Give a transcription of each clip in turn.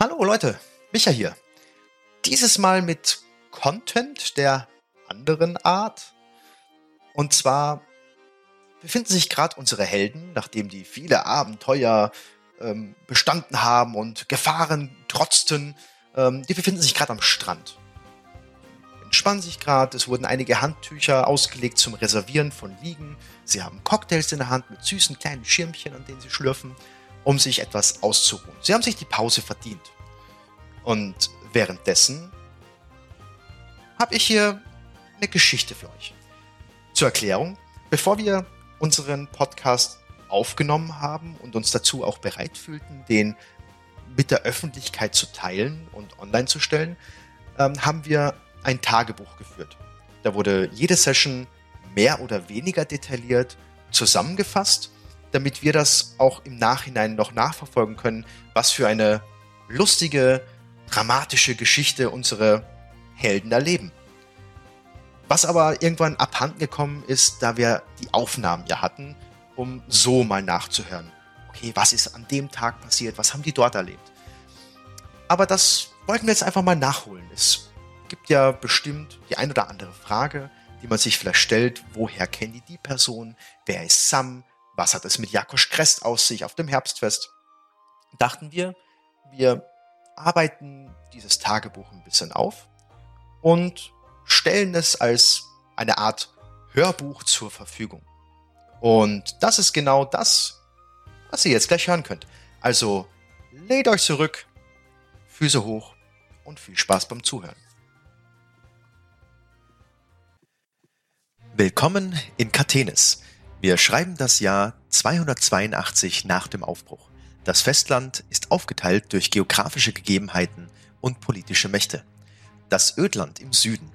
Hallo Leute, Micha hier. Dieses Mal mit Content der anderen Art. Und zwar befinden sich gerade unsere Helden, nachdem die viele Abenteuer ähm, bestanden haben und Gefahren trotzten, ähm, die befinden sich gerade am Strand. Entspannen sich gerade, es wurden einige Handtücher ausgelegt zum Reservieren von Liegen. Sie haben Cocktails in der Hand mit süßen kleinen Schirmchen, an denen sie schlürfen um sich etwas auszuruhen. Sie haben sich die Pause verdient. Und währenddessen habe ich hier eine Geschichte für euch. Zur Erklärung, bevor wir unseren Podcast aufgenommen haben und uns dazu auch bereit fühlten, den mit der Öffentlichkeit zu teilen und online zu stellen, ähm, haben wir ein Tagebuch geführt. Da wurde jede Session mehr oder weniger detailliert zusammengefasst damit wir das auch im Nachhinein noch nachverfolgen können, was für eine lustige, dramatische Geschichte unsere Helden erleben. Was aber irgendwann abhanden gekommen ist, da wir die Aufnahmen ja hatten, um so mal nachzuhören. Okay, was ist an dem Tag passiert? Was haben die dort erlebt? Aber das wollten wir jetzt einfach mal nachholen. Es gibt ja bestimmt die ein oder andere Frage, die man sich vielleicht stellt. Woher kennen die die Person? Wer ist Sam? Was hat es mit Jakosch Krest aus sich auf dem Herbstfest? Dachten wir, wir arbeiten dieses Tagebuch ein bisschen auf und stellen es als eine Art Hörbuch zur Verfügung. Und das ist genau das, was ihr jetzt gleich hören könnt. Also lehnt euch zurück, Füße hoch und viel Spaß beim Zuhören. Willkommen in Kathenis, wir schreiben das Jahr 282 nach dem Aufbruch. Das Festland ist aufgeteilt durch geografische Gegebenheiten und politische Mächte. Das Ödland im Süden.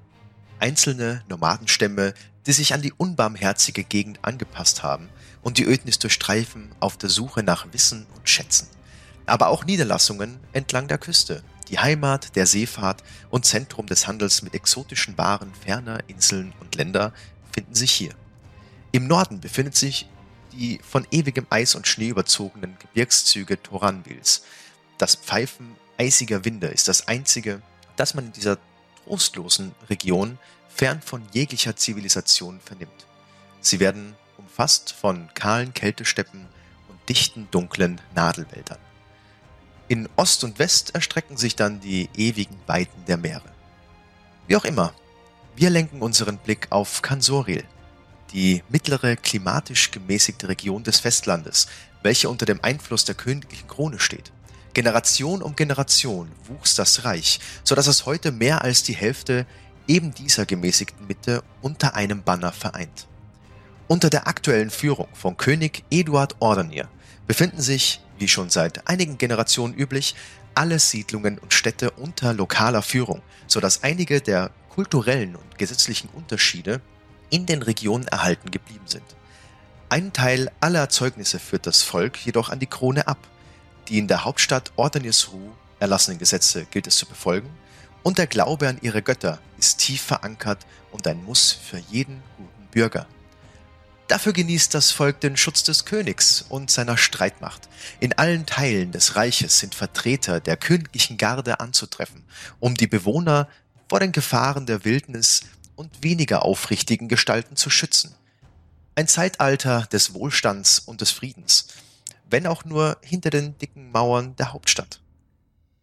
Einzelne Nomadenstämme, die sich an die unbarmherzige Gegend angepasst haben und die Ödnis durchstreifen auf der Suche nach Wissen und Schätzen. Aber auch Niederlassungen entlang der Küste, die Heimat der Seefahrt und Zentrum des Handels mit exotischen Waren ferner Inseln und Länder finden sich hier. Im Norden befindet sich die von ewigem Eis und Schnee überzogenen Gebirgszüge Toranvils. Das Pfeifen eisiger Winde ist das einzige, das man in dieser trostlosen Region fern von jeglicher Zivilisation vernimmt. Sie werden umfasst von kahlen Kältesteppen und dichten, dunklen Nadelwäldern. In Ost und West erstrecken sich dann die ewigen Weiten der Meere. Wie auch immer, wir lenken unseren Blick auf Kansoril, die mittlere klimatisch gemäßigte Region des Festlandes, welche unter dem Einfluss der königlichen Krone steht. Generation um Generation wuchs das Reich, so dass es heute mehr als die Hälfte eben dieser gemäßigten Mitte unter einem Banner vereint. Unter der aktuellen Führung von König Eduard Ordenier befinden sich, wie schon seit einigen Generationen üblich, alle Siedlungen und Städte unter lokaler Führung, so dass einige der kulturellen und gesetzlichen Unterschiede in den Regionen erhalten geblieben sind. Ein Teil aller Erzeugnisse führt das Volk jedoch an die Krone ab. Die in der Hauptstadt Ordenisru erlassenen Gesetze gilt es zu befolgen und der Glaube an ihre Götter ist tief verankert und ein Muss für jeden guten Bürger. Dafür genießt das Volk den Schutz des Königs und seiner Streitmacht. In allen Teilen des Reiches sind Vertreter der königlichen Garde anzutreffen, um die Bewohner vor den Gefahren der Wildnis und weniger aufrichtigen Gestalten zu schützen. Ein Zeitalter des Wohlstands und des Friedens, wenn auch nur hinter den dicken Mauern der Hauptstadt.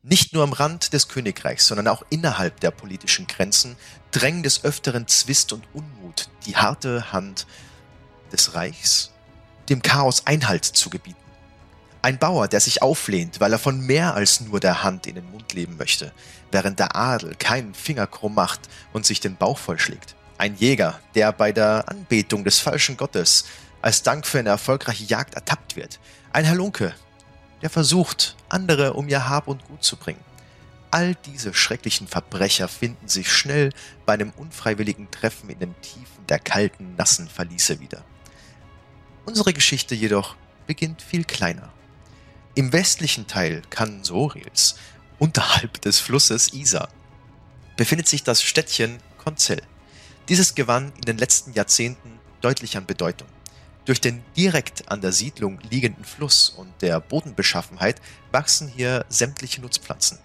Nicht nur am Rand des Königreichs, sondern auch innerhalb der politischen Grenzen drängen des Öfteren Zwist und Unmut die harte Hand des Reichs, dem Chaos Einhalt zu gebieten. Ein Bauer, der sich auflehnt, weil er von mehr als nur der Hand in den Mund leben möchte, während der Adel keinen Finger krumm macht und sich den Bauch vollschlägt. Ein Jäger, der bei der Anbetung des falschen Gottes als Dank für eine erfolgreiche Jagd ertappt wird. Ein Halunke, der versucht, andere um ihr Hab und Gut zu bringen. All diese schrecklichen Verbrecher finden sich schnell bei einem unfreiwilligen Treffen in den Tiefen der kalten, nassen Verliese wieder. Unsere Geschichte jedoch beginnt viel kleiner. Im westlichen Teil Kansorils, unterhalb des Flusses Isar, befindet sich das Städtchen Konzell. Dieses gewann in den letzten Jahrzehnten deutlich an Bedeutung. Durch den direkt an der Siedlung liegenden Fluss und der Bodenbeschaffenheit wachsen hier sämtliche Nutzpflanzen.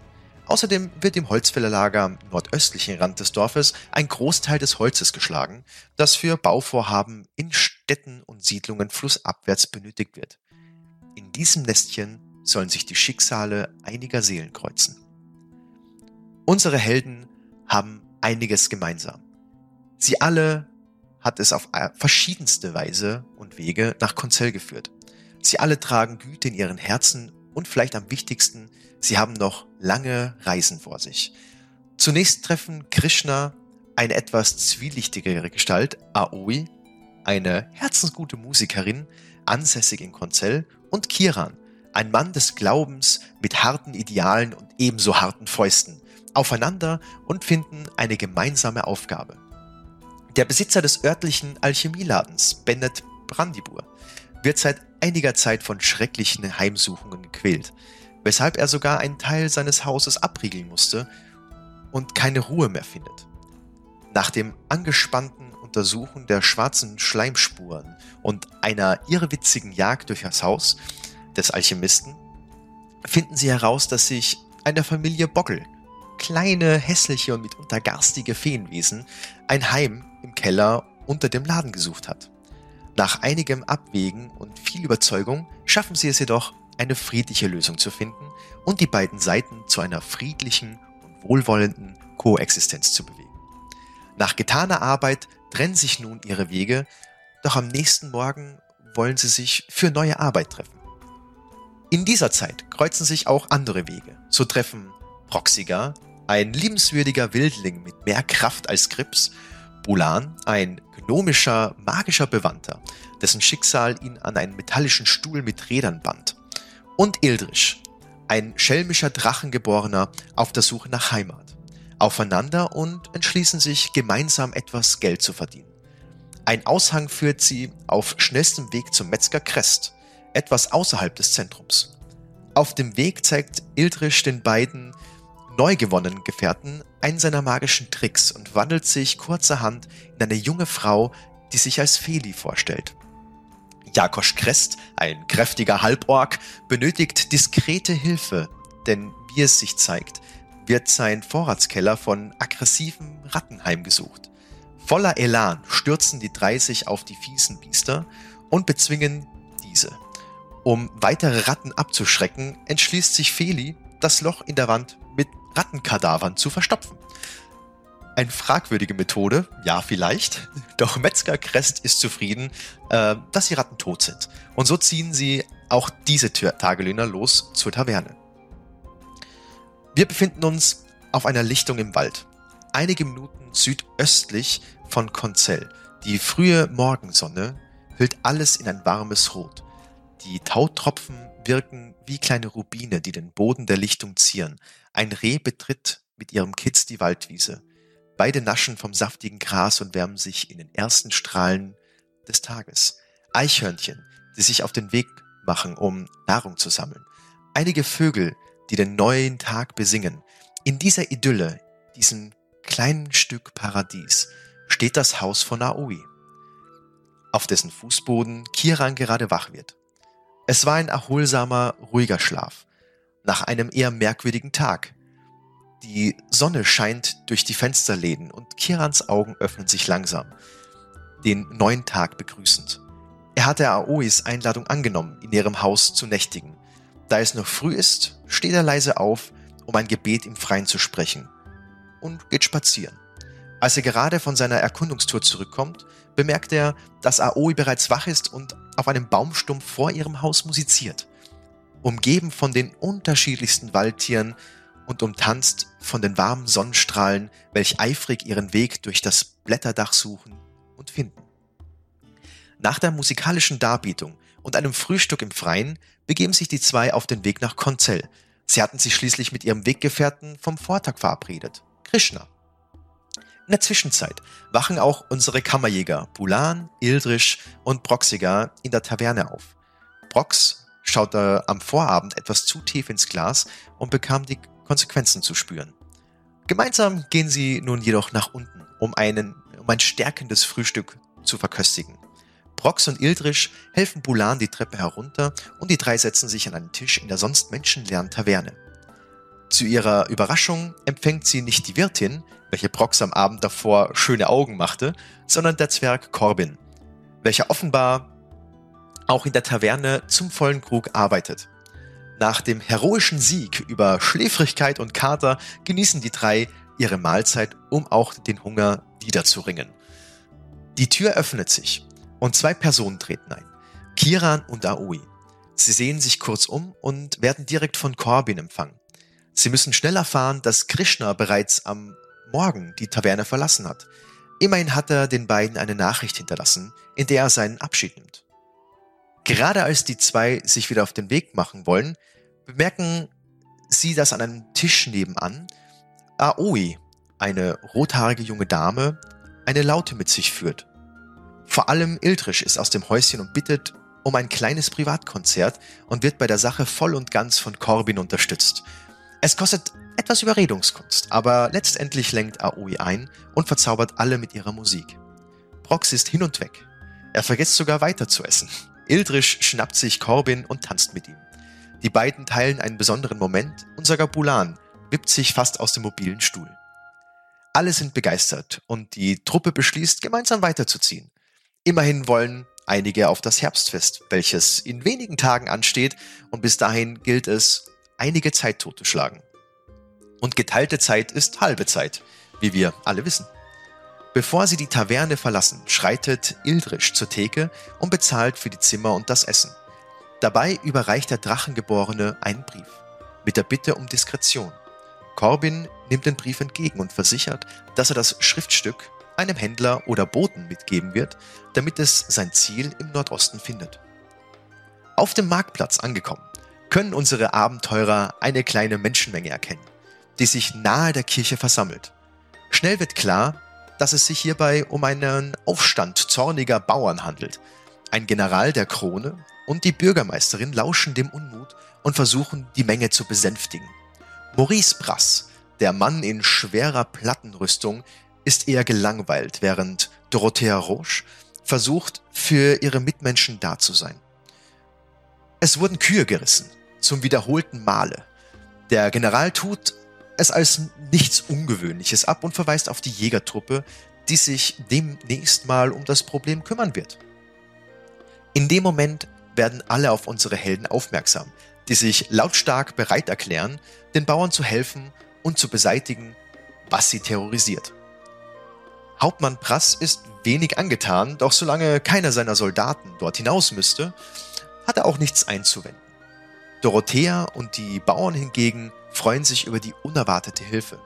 Außerdem wird im Holzfällerlager am nordöstlichen Rand des Dorfes ein Großteil des Holzes geschlagen, das für Bauvorhaben in Städten und Siedlungen flussabwärts benötigt wird. In diesem Nestchen sollen sich die Schicksale einiger Seelen kreuzen. Unsere Helden haben einiges gemeinsam. Sie alle hat es auf verschiedenste Weise und Wege nach Konzell geführt. Sie alle tragen Güte in ihren Herzen und vielleicht am wichtigsten, sie haben noch lange Reisen vor sich. Zunächst treffen Krishna eine etwas zwielichtigere Gestalt, Aoi, eine herzensgute Musikerin, ansässig in Konzell, und Kiran, ein Mann des Glaubens mit harten Idealen und ebenso harten Fäusten, aufeinander und finden eine gemeinsame Aufgabe. Der Besitzer des örtlichen Alchemieladens, Bennett Brandibur, wird seit einiger Zeit von schrecklichen Heimsuchungen gequält, weshalb er sogar einen Teil seines Hauses abriegeln musste und keine Ruhe mehr findet. Nach dem angespannten Untersuchen der schwarzen Schleimspuren und einer irrwitzigen Jagd durch das Haus des Alchemisten finden sie heraus, dass sich eine Familie Bockel, kleine, hässliche und mitunter garstige Feenwesen, ein Heim im Keller unter dem Laden gesucht hat. Nach einigem Abwägen und viel Überzeugung schaffen sie es jedoch, eine friedliche Lösung zu finden und die beiden Seiten zu einer friedlichen und wohlwollenden Koexistenz zu bewegen. Nach getaner Arbeit trennen sich nun ihre Wege, doch am nächsten Morgen wollen sie sich für neue Arbeit treffen. In dieser Zeit kreuzen sich auch andere Wege. So treffen Proxiga, ein liebenswürdiger Wildling mit mehr Kraft als Krips, Bulan, ein gnomischer, magischer Bewandter, dessen Schicksal ihn an einen metallischen Stuhl mit Rädern band. Und Ildrisch, ein schelmischer Drachengeborener auf der Suche nach Heimat. Aufeinander und entschließen sich, gemeinsam etwas Geld zu verdienen. Ein Aushang führt sie auf schnellstem Weg zum Metzger Crest, etwas außerhalb des Zentrums. Auf dem Weg zeigt Ildrisch den beiden neu gewonnenen Gefährten einen seiner magischen Tricks und wandelt sich kurzerhand in eine junge Frau, die sich als Feli vorstellt. Jakosch Krest, ein kräftiger Halborg, benötigt diskrete Hilfe, denn wie es sich zeigt, wird sein Vorratskeller von aggressiven Ratten heimgesucht. Voller Elan stürzen die 30 auf die fiesen Biester und bezwingen diese. Um weitere Ratten abzuschrecken, entschließt sich Feli, das Loch in der Wand mit Rattenkadavern zu verstopfen. Eine fragwürdige Methode, ja vielleicht, doch Metzger Crest ist zufrieden, äh, dass die Ratten tot sind. Und so ziehen sie auch diese Tagelöhner los zur Taverne. Wir befinden uns auf einer Lichtung im Wald, einige Minuten südöstlich von Konzell. Die frühe Morgensonne hüllt alles in ein warmes Rot. Die Tautropfen wirken wie kleine Rubine, die den Boden der Lichtung zieren. Ein Reh betritt mit ihrem Kitz die Waldwiese. Beide naschen vom saftigen Gras und wärmen sich in den ersten Strahlen des Tages. Eichhörnchen, die sich auf den Weg machen, um Nahrung zu sammeln. Einige Vögel, die den neuen Tag besingen. In dieser Idylle, diesem kleinen Stück Paradies, steht das Haus von Aoi, auf dessen Fußboden Kiran gerade wach wird. Es war ein erholsamer, ruhiger Schlaf. Nach einem eher merkwürdigen Tag. Die Sonne scheint durch die Fensterläden und Kirans Augen öffnen sich langsam, den neuen Tag begrüßend. Er hatte Aois Einladung angenommen, in ihrem Haus zu nächtigen. Da es noch früh ist, steht er leise auf, um ein Gebet im Freien zu sprechen und geht spazieren. Als er gerade von seiner Erkundungstour zurückkommt, bemerkt er, dass Aoi bereits wach ist und auf einem Baumstumpf vor ihrem Haus musiziert, umgeben von den unterschiedlichsten Waldtieren und umtanzt von den warmen Sonnenstrahlen, welch eifrig ihren Weg durch das Blätterdach suchen und finden. Nach der musikalischen Darbietung und einem Frühstück im Freien begeben sich die zwei auf den Weg nach Konzell. Sie hatten sich schließlich mit ihrem Weggefährten vom Vortag verabredet, Krishna. In der Zwischenzeit wachen auch unsere Kammerjäger Bulan, Ildrisch und Broxiger in der Taverne auf. Brox schaute am Vorabend etwas zu tief ins Glas und bekam die Konsequenzen zu spüren. Gemeinsam gehen sie nun jedoch nach unten, um, einen, um ein stärkendes Frühstück zu verköstigen. Brox und Ildrisch helfen Bulan die Treppe herunter und die drei setzen sich an einen Tisch in der sonst menschenleeren Taverne. Zu ihrer Überraschung empfängt sie nicht die Wirtin, welche Brox am Abend davor schöne Augen machte, sondern der Zwerg Corbin, welcher offenbar auch in der Taverne zum vollen Krug arbeitet. Nach dem heroischen Sieg über Schläfrigkeit und Kater genießen die drei ihre Mahlzeit, um auch den Hunger wiederzuringen. Die Tür öffnet sich und zwei Personen treten ein. Kiran und Aoi. Sie sehen sich kurz um und werden direkt von Corbin empfangen. Sie müssen schnell erfahren, dass Krishna bereits am Morgen die Taverne verlassen hat. Immerhin hat er den beiden eine Nachricht hinterlassen, in der er seinen Abschied nimmt. Gerade als die zwei sich wieder auf den Weg machen wollen, bemerken sie, dass an einem Tisch nebenan Aoi, eine rothaarige junge Dame, eine Laute mit sich führt. Vor allem Ildrisch ist aus dem Häuschen und bittet um ein kleines Privatkonzert und wird bei der Sache voll und ganz von Corbin unterstützt. Es kostet etwas Überredungskunst, aber letztendlich lenkt Aoi ein und verzaubert alle mit ihrer Musik. Brox ist hin und weg. Er vergisst sogar weiter zu essen. Ildrisch schnappt sich Corbin und tanzt mit ihm. Die beiden teilen einen besonderen Moment und sogar Bulan wippt sich fast aus dem mobilen Stuhl. Alle sind begeistert und die Truppe beschließt, gemeinsam weiterzuziehen. Immerhin wollen einige auf das Herbstfest, welches in wenigen Tagen ansteht und bis dahin gilt es, einige Zeit totzuschlagen. Und geteilte Zeit ist halbe Zeit, wie wir alle wissen. Bevor sie die Taverne verlassen, schreitet Ildrisch zur Theke und bezahlt für die Zimmer und das Essen. Dabei überreicht der Drachengeborene einen Brief mit der Bitte um Diskretion. Corbin nimmt den Brief entgegen und versichert, dass er das Schriftstück einem Händler oder Boten mitgeben wird, damit es sein Ziel im Nordosten findet. Auf dem Marktplatz angekommen, können unsere Abenteurer eine kleine Menschenmenge erkennen, die sich nahe der Kirche versammelt. Schnell wird klar, dass es sich hierbei um einen Aufstand zorniger Bauern handelt. Ein General der Krone und die Bürgermeisterin lauschen dem Unmut und versuchen, die Menge zu besänftigen. Maurice Brass, der Mann in schwerer Plattenrüstung, ist eher gelangweilt, während Dorothea Roche versucht, für ihre Mitmenschen da zu sein. Es wurden Kühe gerissen, zum wiederholten Male. Der General tut es als nichts Ungewöhnliches ab und verweist auf die Jägertruppe, die sich demnächst mal um das Problem kümmern wird. In dem Moment werden alle auf unsere Helden aufmerksam, die sich lautstark bereit erklären, den Bauern zu helfen und zu beseitigen, was sie terrorisiert. Hauptmann Prass ist wenig angetan, doch solange keiner seiner Soldaten dort hinaus müsste, hat er auch nichts einzuwenden. Dorothea und die Bauern hingegen freuen sich über die unerwartete Hilfe.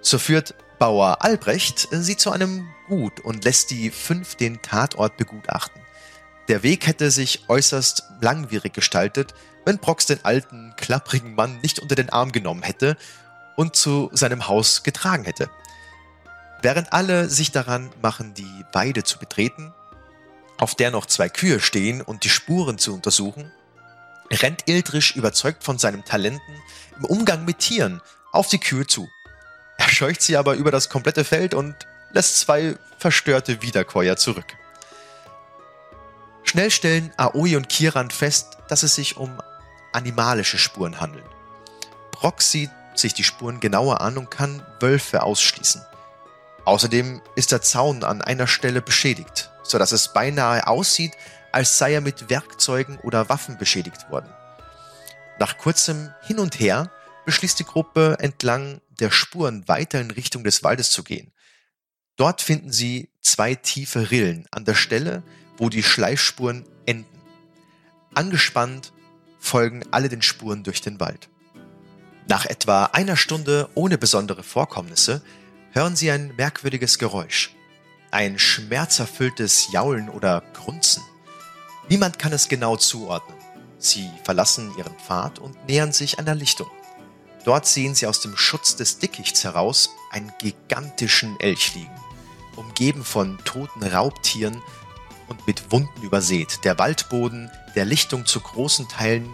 So führt Bauer Albrecht sie zu einem Gut und lässt die fünf den Tatort begutachten. Der Weg hätte sich äußerst langwierig gestaltet, wenn Prox den alten, klapprigen Mann nicht unter den Arm genommen hätte und zu seinem Haus getragen hätte. Während alle sich daran machen, die Weide zu betreten, auf der noch zwei Kühe stehen und die Spuren zu untersuchen, rennt Ildrisch überzeugt von seinem Talenten im Umgang mit Tieren auf die Kühe zu. Er scheucht sie aber über das komplette Feld und lässt zwei verstörte Wiederkäuer zurück. Schnell stellen Aoi und Kiran fest, dass es sich um animalische Spuren handelt. Brock sieht sich die Spuren genauer an und kann Wölfe ausschließen. Außerdem ist der Zaun an einer Stelle beschädigt, sodass es beinahe aussieht, als sei er mit Werkzeugen oder Waffen beschädigt worden. Nach kurzem Hin und Her beschließt die Gruppe entlang der Spuren weiter in Richtung des Waldes zu gehen. Dort finden sie zwei tiefe Rillen an der Stelle, wo die Schleifspuren enden. Angespannt folgen alle den Spuren durch den Wald. Nach etwa einer Stunde ohne besondere Vorkommnisse hören sie ein merkwürdiges Geräusch. Ein schmerzerfülltes Jaulen oder Grunzen. Niemand kann es genau zuordnen. Sie verlassen ihren Pfad und nähern sich einer Lichtung. Dort sehen sie aus dem Schutz des Dickichts heraus einen gigantischen Elch liegen, umgeben von toten Raubtieren und mit Wunden übersät. Der Waldboden der Lichtung zu großen Teilen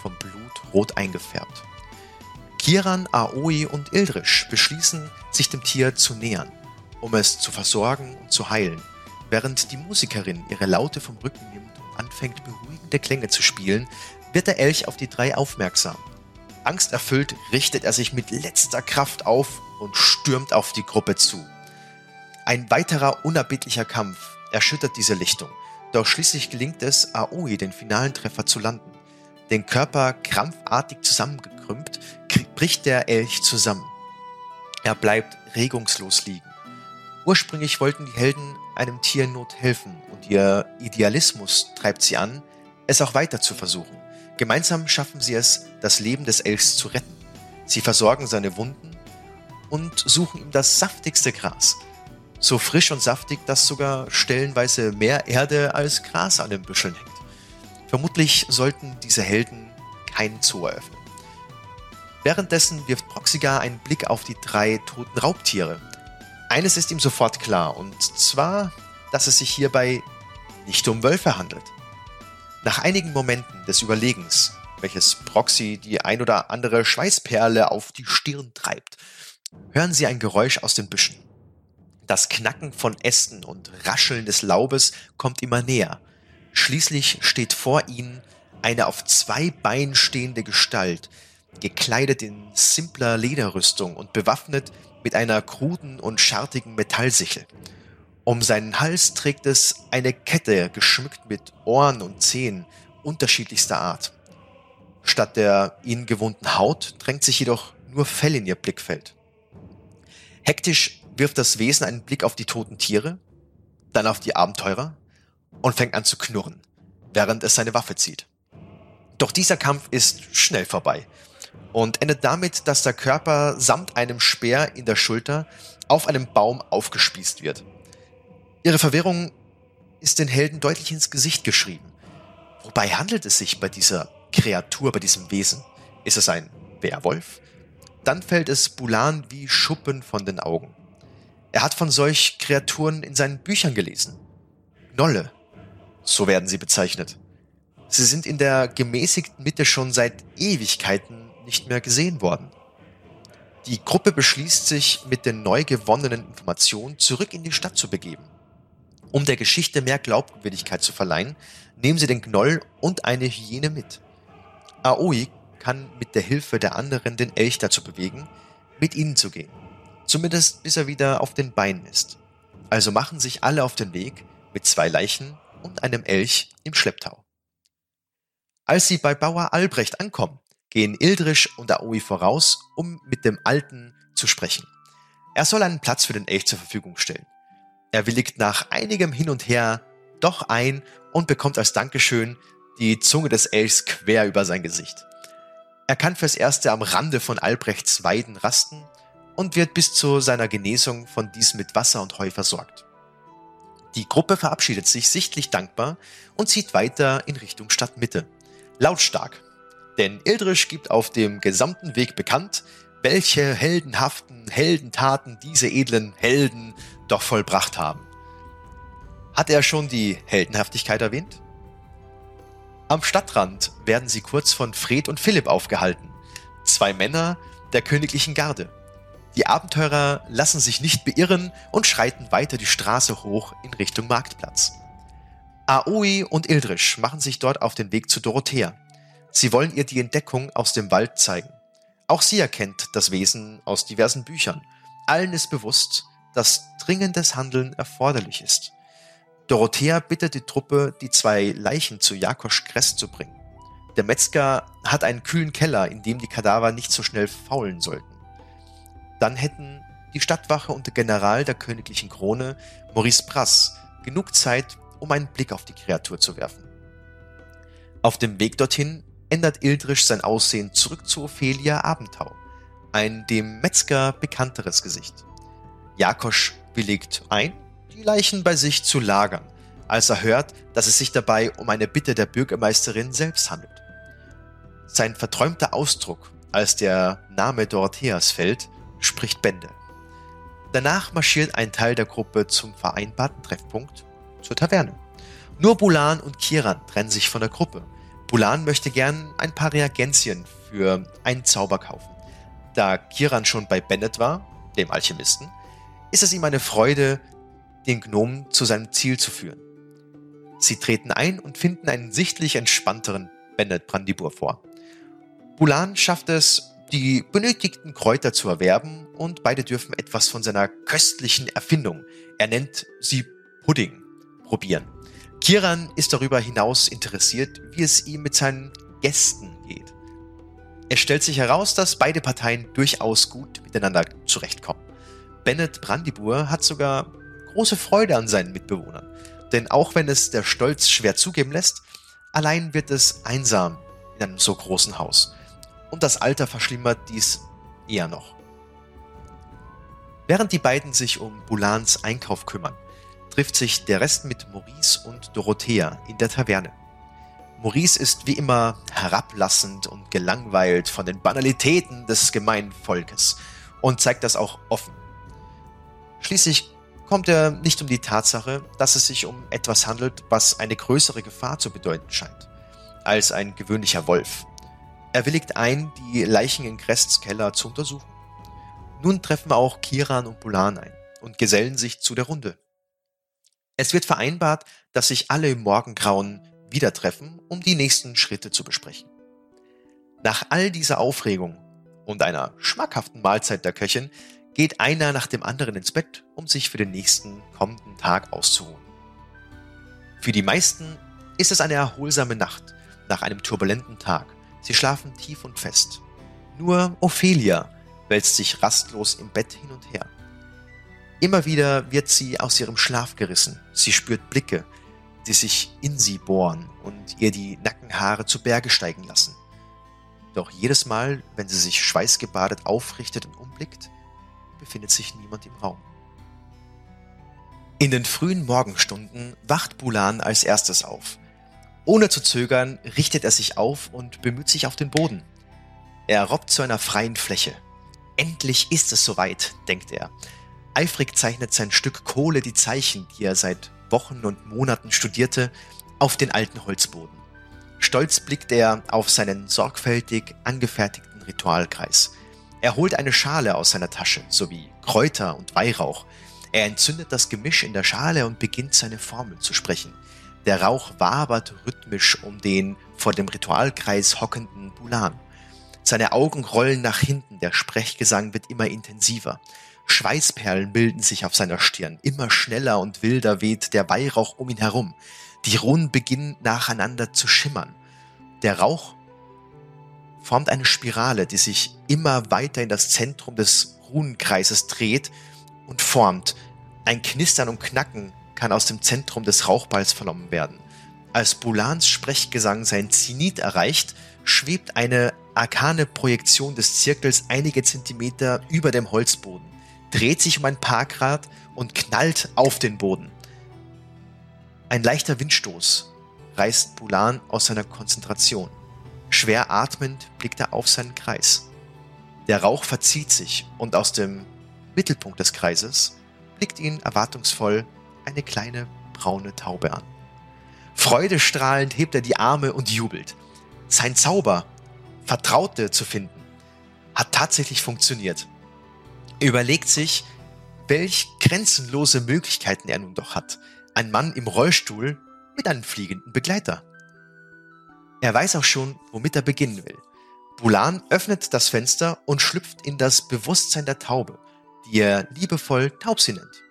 vom Blut rot eingefärbt. Kiran, Aoi und Ildrisch beschließen, sich dem Tier zu nähern, um es zu versorgen und zu heilen. während die Musikerin ihre Laute vom Rücken nimmt und anfängt beruhigende Klänge zu spielen, wird der Elch auf die drei aufmerksam. Angsterfüllt richtet er sich mit letzter Kraft auf und stürmt auf die Gruppe zu. Ein weiterer unerbittlicher Kampf erschüttert diese Lichtung, doch schließlich gelingt es Aoi den finalen Treffer zu landen. Den Körper krampfartig zusammengekrümmt, bricht der Elch zusammen. Er bleibt regungslos liegen. Ursprünglich wollten die Helden einem Tier in Not helfen und ihr Idealismus treibt sie an, es auch weiter zu versuchen. Gemeinsam schaffen sie es, das Leben des Elchs zu retten. Sie versorgen seine Wunden und suchen ihm das saftigste Gras. So frisch und saftig, dass sogar stellenweise mehr Erde als Gras an den Büscheln hängt. Vermutlich sollten diese Helden keinen Zoo eröffnen. Währenddessen wirft Proxiga einen Blick auf die drei toten Raubtiere. Eines ist ihm sofort klar, und zwar, dass es sich hierbei nicht um Wölfe handelt. Nach einigen Momenten des Überlegens, welches Proxy die ein oder andere Schweißperle auf die Stirn treibt, hören sie ein Geräusch aus den Büschen. Das Knacken von Ästen und Rascheln des Laubes kommt immer näher. Schließlich steht vor ihnen eine auf zwei Beinen stehende Gestalt, gekleidet in simpler Lederrüstung und bewaffnet mit einer kruden und schartigen Metallsichel. Um seinen Hals trägt es eine Kette, geschmückt mit Ohren und Zehen unterschiedlichster Art. Statt der ihnen gewohnten Haut drängt sich jedoch nur Fell in ihr Blickfeld. Hektisch wirft das Wesen einen Blick auf die toten Tiere, dann auf die Abenteurer und fängt an zu knurren, während es seine Waffe zieht. Doch dieser Kampf ist schnell vorbei und endet damit, dass der Körper samt einem Speer in der Schulter auf einem Baum aufgespießt wird. Ihre Verwirrung ist den Helden deutlich ins Gesicht geschrieben. Wobei handelt es sich bei dieser Kreatur, bei diesem Wesen? Ist es ein Werwolf? Dann fällt es Bulan wie Schuppen von den Augen. Er hat von solch Kreaturen in seinen Büchern gelesen. Gnolle, so werden sie bezeichnet. Sie sind in der gemäßigten Mitte schon seit Ewigkeiten nicht mehr gesehen worden. Die Gruppe beschließt sich, mit den neu gewonnenen Informationen zurück in die Stadt zu begeben. Um der Geschichte mehr Glaubwürdigkeit zu verleihen, nehmen sie den Gnoll und eine Hyäne mit. Aoi kann mit der Hilfe der anderen den Elch dazu bewegen, mit ihnen zu gehen. Zumindest bis er wieder auf den Beinen ist. Also machen sich alle auf den Weg mit zwei Leichen und einem Elch im Schlepptau. Als sie bei Bauer Albrecht ankommen, gehen Ildrisch und Aoi voraus, um mit dem Alten zu sprechen. Er soll einen Platz für den Elch zur Verfügung stellen. Er willigt nach einigem Hin und Her doch ein und bekommt als Dankeschön die Zunge des Elchs quer über sein Gesicht. Er kann fürs Erste am Rande von Albrechts Weiden rasten und wird bis zu seiner Genesung von diesem mit Wasser und Heu versorgt. Die Gruppe verabschiedet sich sichtlich dankbar und zieht weiter in Richtung Stadtmitte. Lautstark, denn Ildrisch gibt auf dem gesamten Weg bekannt, welche heldenhaften Heldentaten diese edlen Helden doch vollbracht haben. Hat er schon die Heldenhaftigkeit erwähnt? Am Stadtrand werden sie kurz von Fred und Philipp aufgehalten, zwei Männer der königlichen Garde. Die Abenteurer lassen sich nicht beirren und schreiten weiter die Straße hoch in Richtung Marktplatz. Aoi und Ildrisch machen sich dort auf den Weg zu Dorothea. Sie wollen ihr die Entdeckung aus dem Wald zeigen. Auch sie erkennt das Wesen aus diversen Büchern. Allen ist bewusst, dass dringendes Handeln erforderlich ist. Dorothea bittet die Truppe, die zwei Leichen zu Jakosch Kress zu bringen. Der Metzger hat einen kühlen Keller, in dem die Kadaver nicht so schnell faulen sollten. Dann hätten die Stadtwache und der General der königlichen Krone, Maurice Brass, genug Zeit, um einen Blick auf die Kreatur zu werfen. Auf dem Weg dorthin ändert Ildrisch sein Aussehen zurück zu Ophelia Abentau, ein dem Metzger bekannteres Gesicht. Jakosch willigt ein, die Leichen bei sich zu lagern, als er hört, dass es sich dabei um eine Bitte der Bürgermeisterin selbst handelt. Sein verträumter Ausdruck, als der Name Dorotheas fällt, spricht Bände. Danach marschiert ein Teil der Gruppe zum vereinbarten Treffpunkt, zur Taverne. Nur Bulan und Kiran trennen sich von der Gruppe. Bulan möchte gern ein paar Reagenzien für einen Zauber kaufen. Da Kiran schon bei Bennett war, dem Alchemisten, ist es ihm eine Freude, den Gnomen zu seinem Ziel zu führen. Sie treten ein und finden einen sichtlich entspannteren Bennett Brandibur vor. Bulan schafft es, die benötigten Kräuter zu erwerben und beide dürfen etwas von seiner köstlichen Erfindung, er nennt sie Pudding, probieren. Kiran ist darüber hinaus interessiert, wie es ihm mit seinen Gästen geht. Es stellt sich heraus, dass beide Parteien durchaus gut miteinander zurechtkommen. Bennett Brandibur hat sogar große Freude an seinen Mitbewohnern. Denn auch wenn es der Stolz schwer zugeben lässt, allein wird es einsam in einem so großen Haus. Und das Alter verschlimmert dies eher noch. Während die beiden sich um Boulans Einkauf kümmern, trifft sich der Rest mit Maurice und Dorothea in der Taverne. Maurice ist wie immer herablassend und gelangweilt von den Banalitäten des gemeinen Volkes und zeigt das auch offen. Schließlich kommt er nicht um die Tatsache, dass es sich um etwas handelt, was eine größere Gefahr zu bedeuten scheint, als ein gewöhnlicher Wolf. Er willigt ein, die Leichen in Crests Keller zu untersuchen. Nun treffen auch Kiran und Bulan ein und gesellen sich zu der Runde. Es wird vereinbart, dass sich alle im Morgengrauen wieder treffen, um die nächsten Schritte zu besprechen. Nach all dieser Aufregung und einer schmackhaften Mahlzeit der Köchin geht einer nach dem anderen ins Bett, um sich für den nächsten kommenden Tag auszuruhen. Für die meisten ist es eine erholsame Nacht nach einem turbulenten Tag. Sie schlafen tief und fest. Nur Ophelia wälzt sich rastlos im Bett hin und her. Immer wieder wird sie aus ihrem Schlaf gerissen. Sie spürt Blicke, die sich in sie bohren und ihr die Nackenhaare zu Berge steigen lassen. Doch jedes Mal, wenn sie sich schweißgebadet aufrichtet und umblickt, befindet sich niemand im Raum. In den frühen Morgenstunden wacht Bulan als erstes auf. Ohne zu zögern richtet er sich auf und bemüht sich auf den Boden. Er robbt zu einer freien Fläche. Endlich ist es soweit, denkt er. Eifrig zeichnet sein Stück Kohle die Zeichen, die er seit Wochen und Monaten studierte, auf den alten Holzboden. Stolz blickt er auf seinen sorgfältig angefertigten Ritualkreis. Er holt eine Schale aus seiner Tasche sowie Kräuter und Weihrauch. Er entzündet das Gemisch in der Schale und beginnt seine Formel zu sprechen. Der Rauch wabert rhythmisch um den vor dem Ritualkreis hockenden Bulan. Seine Augen rollen nach hinten, der Sprechgesang wird immer intensiver. Schweißperlen bilden sich auf seiner Stirn. Immer schneller und wilder weht der Weihrauch um ihn herum. Die Runen beginnen nacheinander zu schimmern. Der Rauch formt eine Spirale, die sich immer weiter in das Zentrum des Runenkreises dreht und formt. Ein Knistern und Knacken kann aus dem Zentrum des Rauchballs vernommen werden. Als Bulans Sprechgesang sein Zenit erreicht, schwebt eine arkane Projektion des Zirkels einige Zentimeter über dem Holzboden dreht sich um ein paar Grad und knallt auf den Boden. Ein leichter Windstoß reißt Bulan aus seiner Konzentration. Schwer atmend blickt er auf seinen Kreis. Der Rauch verzieht sich und aus dem Mittelpunkt des Kreises blickt ihn erwartungsvoll eine kleine braune Taube an. Freudestrahlend hebt er die Arme und jubelt. Sein Zauber, Vertraute zu finden, hat tatsächlich funktioniert überlegt sich, welch grenzenlose Möglichkeiten er nun doch hat. Ein Mann im Rollstuhl mit einem fliegenden Begleiter. Er weiß auch schon, womit er beginnen will. Bulan öffnet das Fenster und schlüpft in das Bewusstsein der Taube, die er liebevoll Taubsi nennt.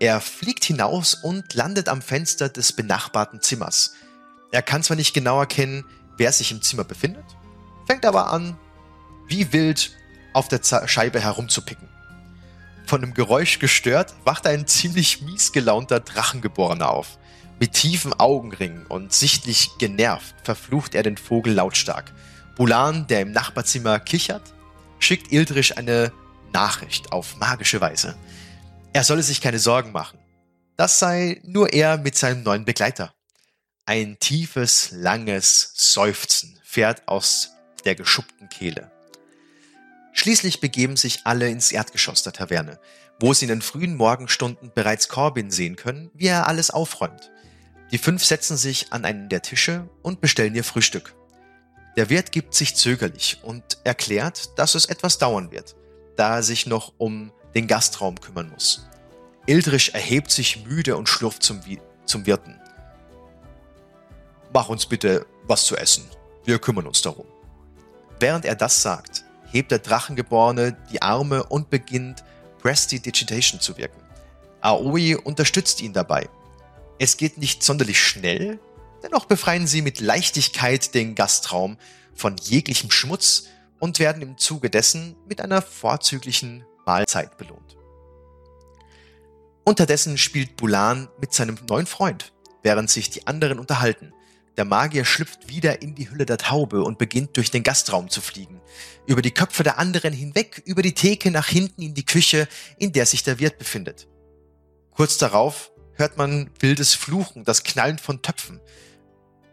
Er fliegt hinaus und landet am Fenster des benachbarten Zimmers. Er kann zwar nicht genau erkennen, wer sich im Zimmer befindet, fängt aber an, wie wild auf der Scheibe herumzupicken. Von dem Geräusch gestört, wacht ein ziemlich mies gelaunter Drachengeborener auf. Mit tiefen Augenringen und sichtlich genervt verflucht er den Vogel lautstark. Bulan, der im Nachbarzimmer kichert, schickt Ildrisch eine Nachricht auf magische Weise. Er solle sich keine Sorgen machen. Das sei nur er mit seinem neuen Begleiter. Ein tiefes, langes Seufzen fährt aus der geschuppten Kehle. Schließlich begeben sich alle ins Erdgeschoss der Taverne, wo sie in den frühen Morgenstunden bereits Corbin sehen können, wie er alles aufräumt. Die fünf setzen sich an einen der Tische und bestellen ihr Frühstück. Der Wirt gibt sich zögerlich und erklärt, dass es etwas dauern wird, da er sich noch um den Gastraum kümmern muss. Ildrich erhebt sich müde und schlurft zum, zum Wirten. Mach uns bitte was zu essen. Wir kümmern uns darum. Während er das sagt, hebt der Drachengeborene die Arme und beginnt Prestidigitation zu wirken. Aoi unterstützt ihn dabei. Es geht nicht sonderlich schnell, dennoch befreien sie mit Leichtigkeit den Gastraum von jeglichem Schmutz und werden im Zuge dessen mit einer vorzüglichen Mahlzeit belohnt. Unterdessen spielt Bulan mit seinem neuen Freund, während sich die anderen unterhalten. Der Magier schlüpft wieder in die Hülle der Taube und beginnt durch den Gastraum zu fliegen. Über die Köpfe der anderen hinweg, über die Theke nach hinten in die Küche, in der sich der Wirt befindet. Kurz darauf hört man wildes Fluchen, das Knallen von Töpfen,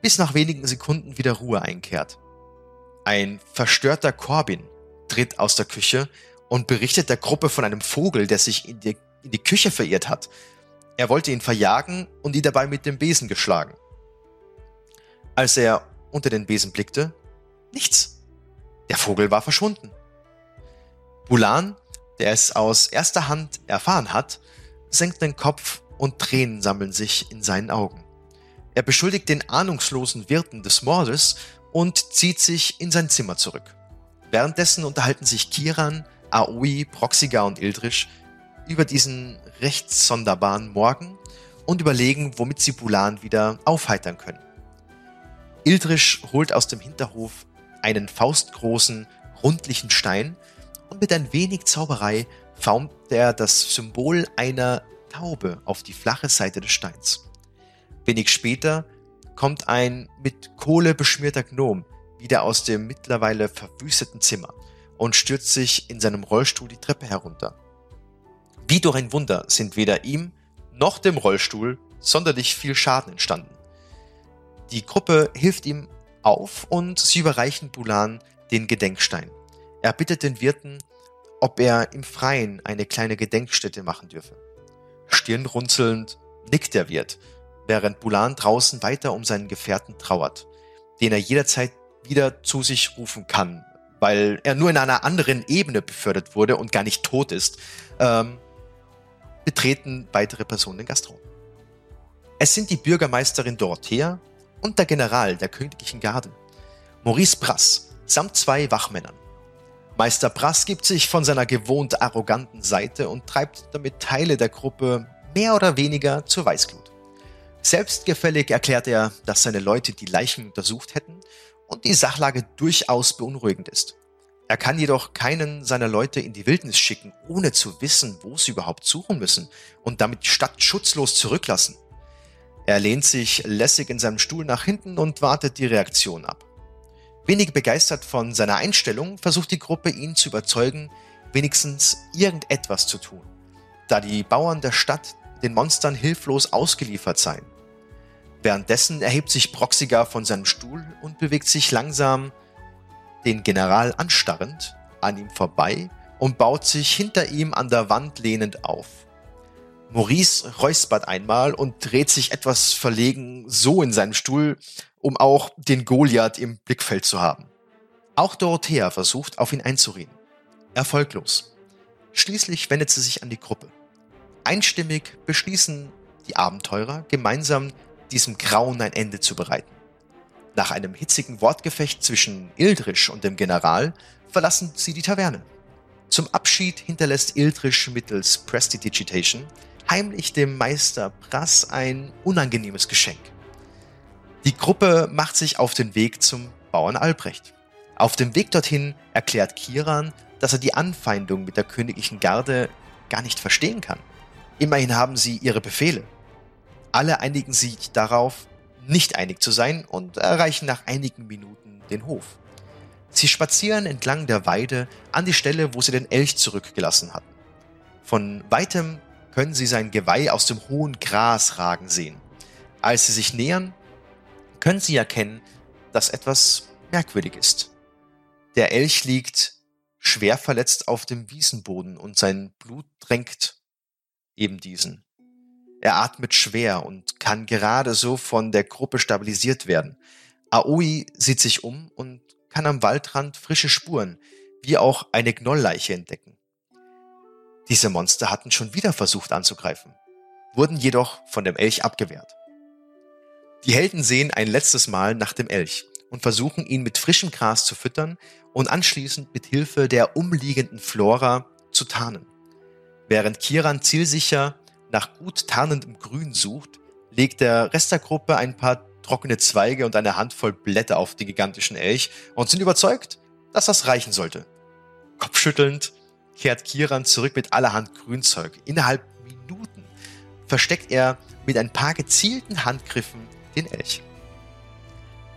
bis nach wenigen Sekunden wieder Ruhe einkehrt. Ein verstörter Corbin tritt aus der Küche und berichtet der Gruppe von einem Vogel, der sich in die, in die Küche verirrt hat. Er wollte ihn verjagen und ihn dabei mit dem Besen geschlagen. Als er unter den Besen blickte, nichts. Der Vogel war verschwunden. Bulan, der es aus erster Hand erfahren hat, senkt den Kopf und Tränen sammeln sich in seinen Augen. Er beschuldigt den ahnungslosen Wirten des Mordes und zieht sich in sein Zimmer zurück. Währenddessen unterhalten sich Kiran, Aoi, Proxiga und Ildrisch über diesen recht sonderbaren Morgen und überlegen, womit sie Bulan wieder aufheitern können. Ildrisch holt aus dem Hinterhof einen faustgroßen, rundlichen Stein und mit ein wenig Zauberei formt er das Symbol einer Taube auf die flache Seite des Steins. Wenig später kommt ein mit Kohle beschmierter Gnom wieder aus dem mittlerweile verwüsteten Zimmer und stürzt sich in seinem Rollstuhl die Treppe herunter. Wie durch ein Wunder sind weder ihm noch dem Rollstuhl sonderlich viel Schaden entstanden. Die Gruppe hilft ihm auf und sie überreichen Bulan den Gedenkstein. Er bittet den Wirten, ob er im Freien eine kleine Gedenkstätte machen dürfe. Stirnrunzelnd nickt der Wirt, während Bulan draußen weiter um seinen Gefährten trauert, den er jederzeit wieder zu sich rufen kann, weil er nur in einer anderen Ebene befördert wurde und gar nicht tot ist, ähm, betreten weitere Personen den Gastraum. Es sind die Bürgermeisterin Dorothea und der General der königlichen Garde, Maurice Brass, samt zwei Wachmännern. Meister Brass gibt sich von seiner gewohnt arroganten Seite und treibt damit Teile der Gruppe mehr oder weniger zur Weißglut. Selbstgefällig erklärt er, dass seine Leute die Leichen untersucht hätten und die Sachlage durchaus beunruhigend ist. Er kann jedoch keinen seiner Leute in die Wildnis schicken, ohne zu wissen, wo sie überhaupt suchen müssen und damit die Stadt schutzlos zurücklassen. Er lehnt sich lässig in seinem Stuhl nach hinten und wartet die Reaktion ab. Wenig begeistert von seiner Einstellung versucht die Gruppe ihn zu überzeugen, wenigstens irgendetwas zu tun, da die Bauern der Stadt den Monstern hilflos ausgeliefert seien. Währenddessen erhebt sich Proxiga von seinem Stuhl und bewegt sich langsam, den General anstarrend, an ihm vorbei und baut sich hinter ihm an der Wand lehnend auf. Maurice räuspert einmal und dreht sich etwas verlegen so in seinem Stuhl, um auch den Goliath im Blickfeld zu haben. Auch Dorothea versucht, auf ihn einzureden. Erfolglos. Schließlich wendet sie sich an die Gruppe. Einstimmig beschließen die Abenteurer, gemeinsam diesem Grauen ein Ende zu bereiten. Nach einem hitzigen Wortgefecht zwischen Ildrisch und dem General verlassen sie die Taverne. Zum Abschied hinterlässt Ildrisch mittels Prestidigitation heimlich dem Meister Brass ein unangenehmes Geschenk. Die Gruppe macht sich auf den Weg zum Bauern Albrecht. Auf dem Weg dorthin erklärt Kiran, dass er die Anfeindung mit der königlichen Garde gar nicht verstehen kann. Immerhin haben sie ihre Befehle. Alle einigen sich darauf, nicht einig zu sein und erreichen nach einigen Minuten den Hof. Sie spazieren entlang der Weide an die Stelle, wo sie den Elch zurückgelassen hatten. Von weitem können sie sein Geweih aus dem hohen Gras ragen sehen. Als sie sich nähern, können sie erkennen, dass etwas merkwürdig ist. Der Elch liegt schwer verletzt auf dem Wiesenboden und sein Blut drängt eben diesen. Er atmet schwer und kann gerade so von der Gruppe stabilisiert werden. Aoi sieht sich um und kann am Waldrand frische Spuren, wie auch eine Gnollleiche entdecken. Diese Monster hatten schon wieder versucht anzugreifen, wurden jedoch von dem Elch abgewehrt. Die Helden sehen ein letztes Mal nach dem Elch und versuchen ihn mit frischem Gras zu füttern und anschließend mit Hilfe der umliegenden Flora zu tarnen. Während Kiran zielsicher nach gut tarnendem Grün sucht, legt der Rest der Gruppe ein paar trockene Zweige und eine Handvoll Blätter auf den gigantischen Elch und sind überzeugt, dass das reichen sollte. Kopfschüttelnd kehrt Kiran zurück mit allerhand Grünzeug. Innerhalb Minuten versteckt er mit ein paar gezielten Handgriffen den Elch.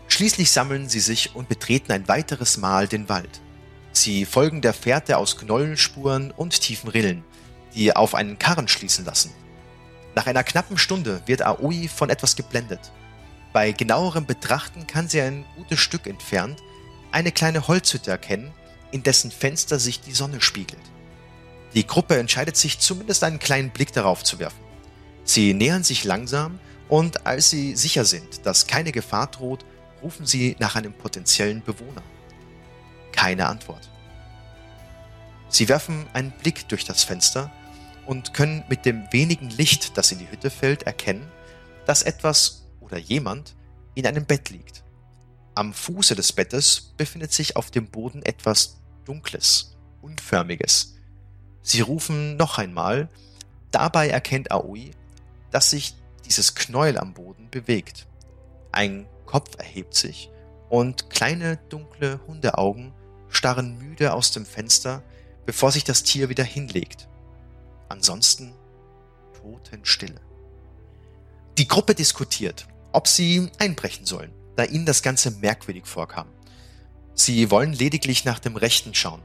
Schließlich sammeln sie sich und betreten ein weiteres Mal den Wald. Sie folgen der Fährte aus Knollenspuren und tiefen Rillen, die auf einen Karren schließen lassen. Nach einer knappen Stunde wird Aoi von etwas geblendet. Bei genauerem Betrachten kann sie ein gutes Stück entfernt eine kleine Holzhütte erkennen, in dessen Fenster sich die Sonne spiegelt. Die Gruppe entscheidet sich zumindest einen kleinen Blick darauf zu werfen. Sie nähern sich langsam und als sie sicher sind, dass keine Gefahr droht, rufen sie nach einem potenziellen Bewohner. Keine Antwort. Sie werfen einen Blick durch das Fenster und können mit dem wenigen Licht, das in die Hütte fällt, erkennen, dass etwas oder jemand in einem Bett liegt. Am Fuße des Bettes befindet sich auf dem Boden etwas Dunkles, Unförmiges. Sie rufen noch einmal. Dabei erkennt Aoi, dass sich dieses Knäuel am Boden bewegt. Ein Kopf erhebt sich und kleine dunkle Hundeaugen starren müde aus dem Fenster, bevor sich das Tier wieder hinlegt. Ansonsten Totenstille. Die Gruppe diskutiert, ob sie einbrechen sollen da ihnen das Ganze merkwürdig vorkam. Sie wollen lediglich nach dem Rechten schauen.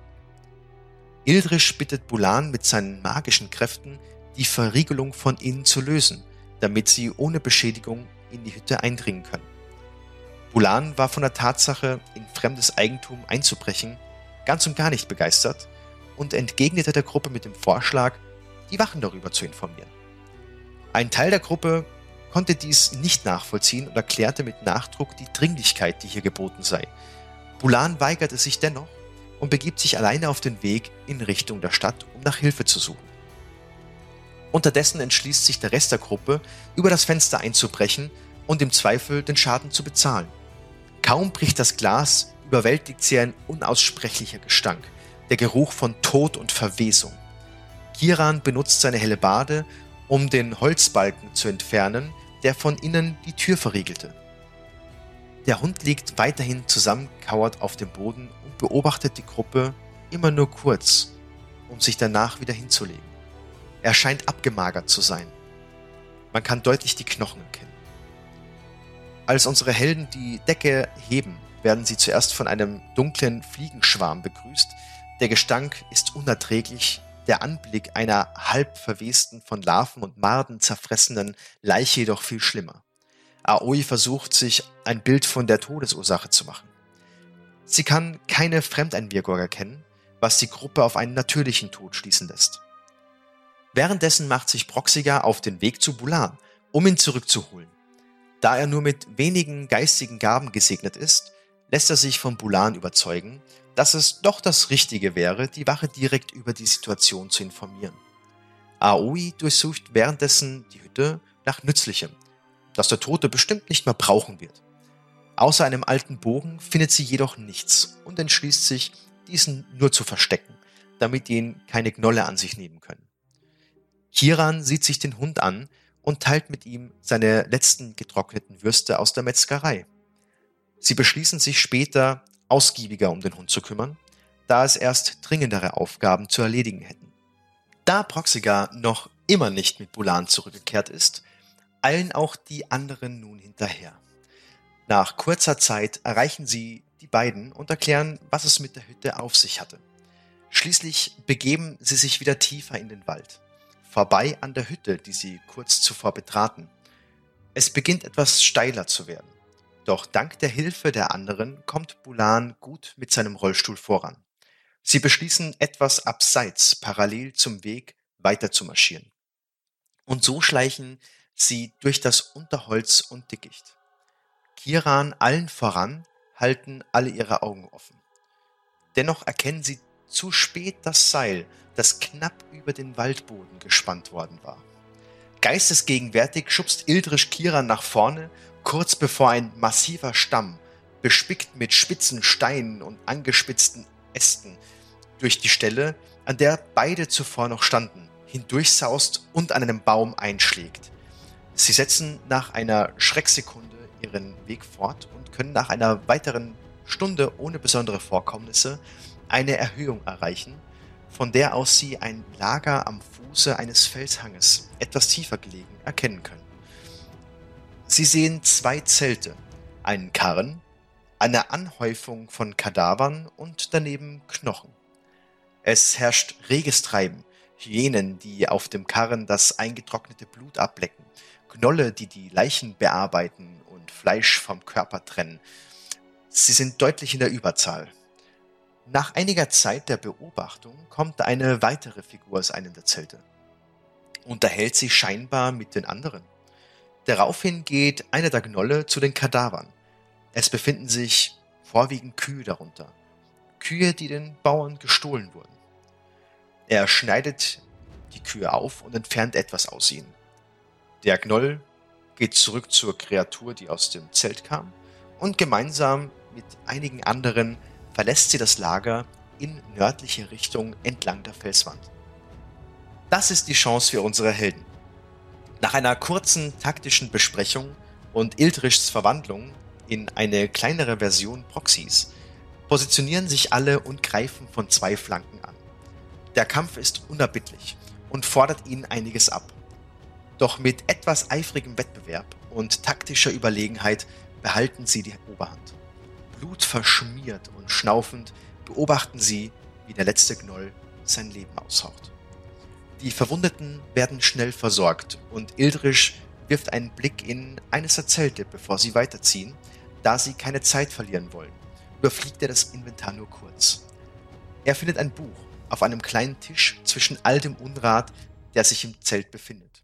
Ildrisch bittet Bulan mit seinen magischen Kräften, die Verriegelung von innen zu lösen, damit sie ohne Beschädigung in die Hütte eindringen können. Bulan war von der Tatsache, in fremdes Eigentum einzubrechen, ganz und gar nicht begeistert und entgegnete der Gruppe mit dem Vorschlag, die Wachen darüber zu informieren. Ein Teil der Gruppe konnte dies nicht nachvollziehen und erklärte mit Nachdruck die Dringlichkeit, die hier geboten sei. Bulan weigerte sich dennoch und begibt sich alleine auf den Weg in Richtung der Stadt, um nach Hilfe zu suchen. Unterdessen entschließt sich der Rest der Gruppe, über das Fenster einzubrechen und im Zweifel den Schaden zu bezahlen. Kaum bricht das Glas, überwältigt sie ein unaussprechlicher Gestank, der Geruch von Tod und Verwesung. Kiran benutzt seine Hellebarde, um den Holzbalken zu entfernen, der von innen die Tür verriegelte. Der Hund liegt weiterhin zusammenkauert auf dem Boden und beobachtet die Gruppe immer nur kurz, um sich danach wieder hinzulegen. Er scheint abgemagert zu sein. Man kann deutlich die Knochen erkennen. Als unsere Helden die Decke heben, werden sie zuerst von einem dunklen Fliegenschwarm begrüßt. Der Gestank ist unerträglich der Anblick einer halb verwesten, von Larven und Marden zerfressenen Leiche jedoch viel schlimmer. Aoi versucht sich ein Bild von der Todesursache zu machen. Sie kann keine Fremdeinwirkung erkennen, was die Gruppe auf einen natürlichen Tod schließen lässt. Währenddessen macht sich Proxiga auf den Weg zu Bulan, um ihn zurückzuholen. Da er nur mit wenigen geistigen Gaben gesegnet ist, lässt er sich von Bulan überzeugen, dass es doch das Richtige wäre, die Wache direkt über die Situation zu informieren. Aoi durchsucht währenddessen die Hütte nach Nützlichem, das der Tote bestimmt nicht mehr brauchen wird. Außer einem alten Bogen findet sie jedoch nichts und entschließt sich, diesen nur zu verstecken, damit ihn keine Gnolle an sich nehmen können. Kiran sieht sich den Hund an und teilt mit ihm seine letzten getrockneten Würste aus der Metzgerei. Sie beschließen sich später, ausgiebiger um den Hund zu kümmern, da es erst dringendere Aufgaben zu erledigen hätten. Da Proxiga noch immer nicht mit Bulan zurückgekehrt ist, eilen auch die anderen nun hinterher. Nach kurzer Zeit erreichen sie die beiden und erklären, was es mit der Hütte auf sich hatte. Schließlich begeben sie sich wieder tiefer in den Wald, vorbei an der Hütte, die sie kurz zuvor betraten. Es beginnt etwas steiler zu werden. Doch dank der Hilfe der anderen kommt Bulan gut mit seinem Rollstuhl voran. Sie beschließen, etwas abseits, parallel zum Weg, weiter zu marschieren. Und so schleichen sie durch das Unterholz und Dickicht. Kiran allen voran halten alle ihre Augen offen. Dennoch erkennen sie zu spät das Seil, das knapp über den Waldboden gespannt worden war. Geistesgegenwärtig schubst Ildrisch Kiran nach vorne, kurz bevor ein massiver Stamm, bespickt mit spitzen Steinen und angespitzten Ästen, durch die Stelle, an der beide zuvor noch standen, hindurchsaust und an einem Baum einschlägt. Sie setzen nach einer Schrecksekunde ihren Weg fort und können nach einer weiteren Stunde ohne besondere Vorkommnisse eine Erhöhung erreichen, von der aus sie ein Lager am Fuße eines Felshanges, etwas tiefer gelegen, erkennen können. Sie sehen zwei Zelte, einen Karren, eine Anhäufung von Kadavern und daneben Knochen. Es herrscht reges Treiben, Hyänen, die auf dem Karren das eingetrocknete Blut ablecken, Gnolle, die die Leichen bearbeiten und Fleisch vom Körper trennen. Sie sind deutlich in der Überzahl. Nach einiger Zeit der Beobachtung kommt eine weitere Figur aus einem der Zelte. Unterhält sich scheinbar mit den anderen. Daraufhin geht einer der Gnolle zu den Kadavern. Es befinden sich vorwiegend Kühe darunter. Kühe, die den Bauern gestohlen wurden. Er schneidet die Kühe auf und entfernt etwas aus ihnen. Der Gnoll geht zurück zur Kreatur, die aus dem Zelt kam, und gemeinsam mit einigen anderen verlässt sie das Lager in nördliche Richtung entlang der Felswand. Das ist die Chance für unsere Helden. Nach einer kurzen taktischen Besprechung und Ildrichs Verwandlung in eine kleinere Version Proxys positionieren sich alle und greifen von zwei Flanken an. Der Kampf ist unerbittlich und fordert ihnen einiges ab. Doch mit etwas eifrigem Wettbewerb und taktischer Überlegenheit behalten sie die Oberhand. Blutverschmiert und schnaufend beobachten sie, wie der letzte Gnoll sein Leben aushaucht. Die Verwundeten werden schnell versorgt und Ildrisch wirft einen Blick in eines der Zelte, bevor sie weiterziehen, da sie keine Zeit verlieren wollen. Überfliegt er das Inventar nur kurz. Er findet ein Buch auf einem kleinen Tisch zwischen all dem Unrat, der sich im Zelt befindet.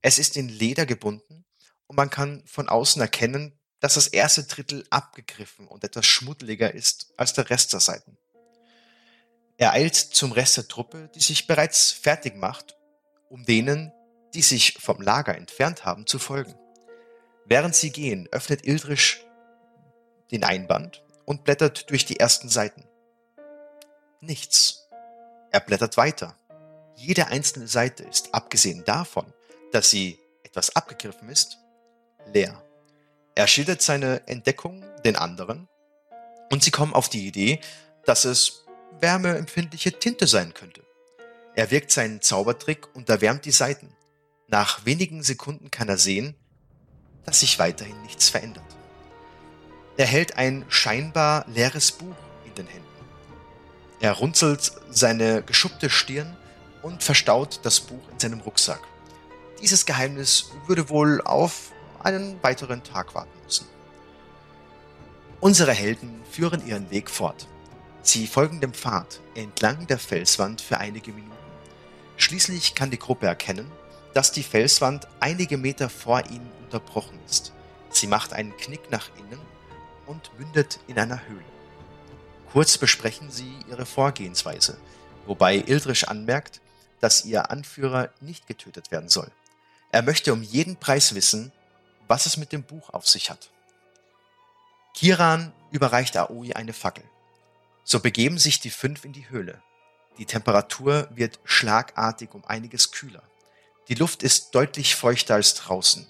Es ist in Leder gebunden und man kann von außen erkennen, dass das erste Drittel abgegriffen und etwas schmuddeliger ist als der Rest der Seiten. Er eilt zum Rest der Truppe, die sich bereits fertig macht, um denen, die sich vom Lager entfernt haben, zu folgen. Während sie gehen, öffnet Ildrisch den Einband und blättert durch die ersten Seiten. Nichts. Er blättert weiter. Jede einzelne Seite ist, abgesehen davon, dass sie etwas abgegriffen ist, leer. Er schildert seine Entdeckung den anderen und sie kommen auf die Idee, dass es wärmeempfindliche Tinte sein könnte. Er wirkt seinen Zaubertrick und erwärmt die Seiten. Nach wenigen Sekunden kann er sehen, dass sich weiterhin nichts verändert. Er hält ein scheinbar leeres Buch in den Händen. Er runzelt seine geschuppte Stirn und verstaut das Buch in seinem Rucksack. Dieses Geheimnis würde wohl auf einen weiteren Tag warten müssen. Unsere Helden führen ihren Weg fort. Sie folgen dem Pfad entlang der Felswand für einige Minuten. Schließlich kann die Gruppe erkennen, dass die Felswand einige Meter vor ihnen unterbrochen ist. Sie macht einen Knick nach innen und mündet in einer Höhle. Kurz besprechen sie ihre Vorgehensweise, wobei Ildrisch anmerkt, dass ihr Anführer nicht getötet werden soll. Er möchte um jeden Preis wissen, was es mit dem Buch auf sich hat. Kiran überreicht Aoi eine Fackel. So begeben sich die fünf in die Höhle. Die Temperatur wird schlagartig um einiges kühler. Die Luft ist deutlich feuchter als draußen.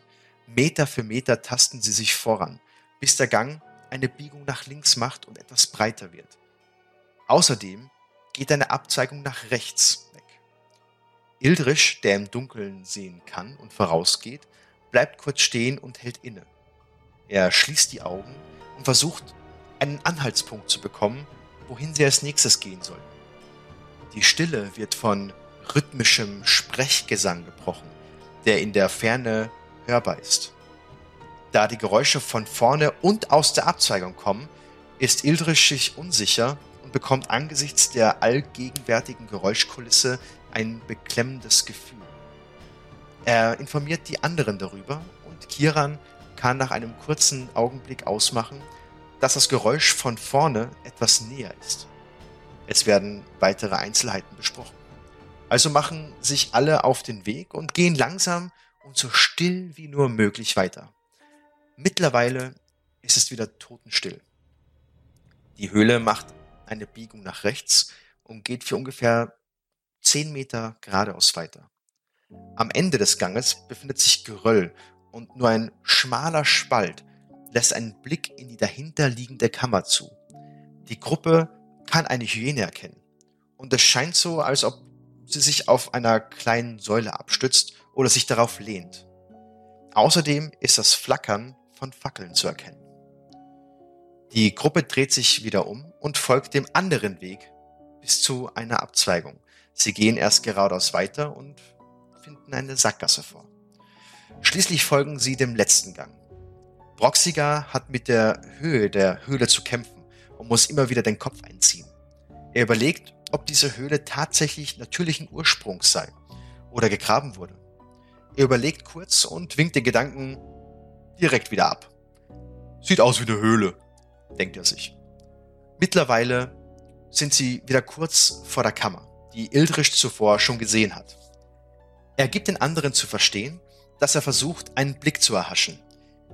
Meter für Meter tasten sie sich voran, bis der Gang eine Biegung nach links macht und etwas breiter wird. Außerdem geht eine Abzweigung nach rechts weg. Ildrisch, der im Dunkeln sehen kann und vorausgeht, bleibt kurz stehen und hält inne. Er schließt die Augen und versucht, einen Anhaltspunkt zu bekommen, wohin sie als nächstes gehen sollen. Die Stille wird von rhythmischem Sprechgesang gebrochen, der in der Ferne hörbar ist. Da die Geräusche von vorne und aus der Abzweigung kommen, ist Ildrisch sich unsicher und bekommt angesichts der allgegenwärtigen Geräuschkulisse ein beklemmendes Gefühl. Er informiert die anderen darüber und Kiran kann nach einem kurzen Augenblick ausmachen, dass das Geräusch von vorne etwas näher ist. Es werden weitere Einzelheiten besprochen. Also machen sich alle auf den Weg und gehen langsam und so still wie nur möglich weiter. Mittlerweile ist es wieder totenstill. Die Höhle macht eine Biegung nach rechts und geht für ungefähr 10 Meter geradeaus weiter. Am Ende des Ganges befindet sich Geröll und nur ein schmaler Spalt lässt einen Blick in die dahinter liegende Kammer zu. Die Gruppe kann eine Hyäne erkennen und es scheint so, als ob sie sich auf einer kleinen Säule abstützt oder sich darauf lehnt. Außerdem ist das Flackern von Fackeln zu erkennen. Die Gruppe dreht sich wieder um und folgt dem anderen Weg bis zu einer Abzweigung. Sie gehen erst geradeaus weiter und finden eine Sackgasse vor. Schließlich folgen sie dem letzten Gang. Broxiger hat mit der Höhe der Höhle zu kämpfen und muss immer wieder den Kopf einziehen. Er überlegt, ob diese Höhle tatsächlich natürlichen Ursprungs sei oder gegraben wurde. Er überlegt kurz und winkt den Gedanken direkt wieder ab. Sieht aus wie eine Höhle, denkt er sich. Mittlerweile sind sie wieder kurz vor der Kammer, die Ildrich zuvor schon gesehen hat. Er gibt den anderen zu verstehen, dass er versucht, einen Blick zu erhaschen.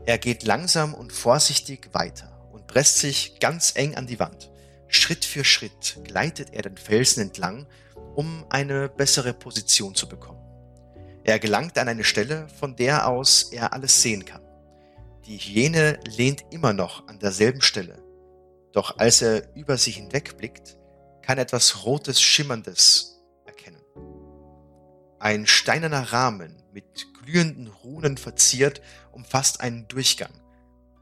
Er geht langsam und vorsichtig weiter und presst sich ganz eng an die Wand. Schritt für Schritt gleitet er den Felsen entlang, um eine bessere Position zu bekommen. Er gelangt an eine Stelle, von der aus er alles sehen kann. Die Hyäne lehnt immer noch an derselben Stelle. Doch als er über sie hinwegblickt, kann etwas Rotes Schimmerndes erkennen. Ein steinerner Rahmen mit glühenden Runen verziert umfasst einen Durchgang.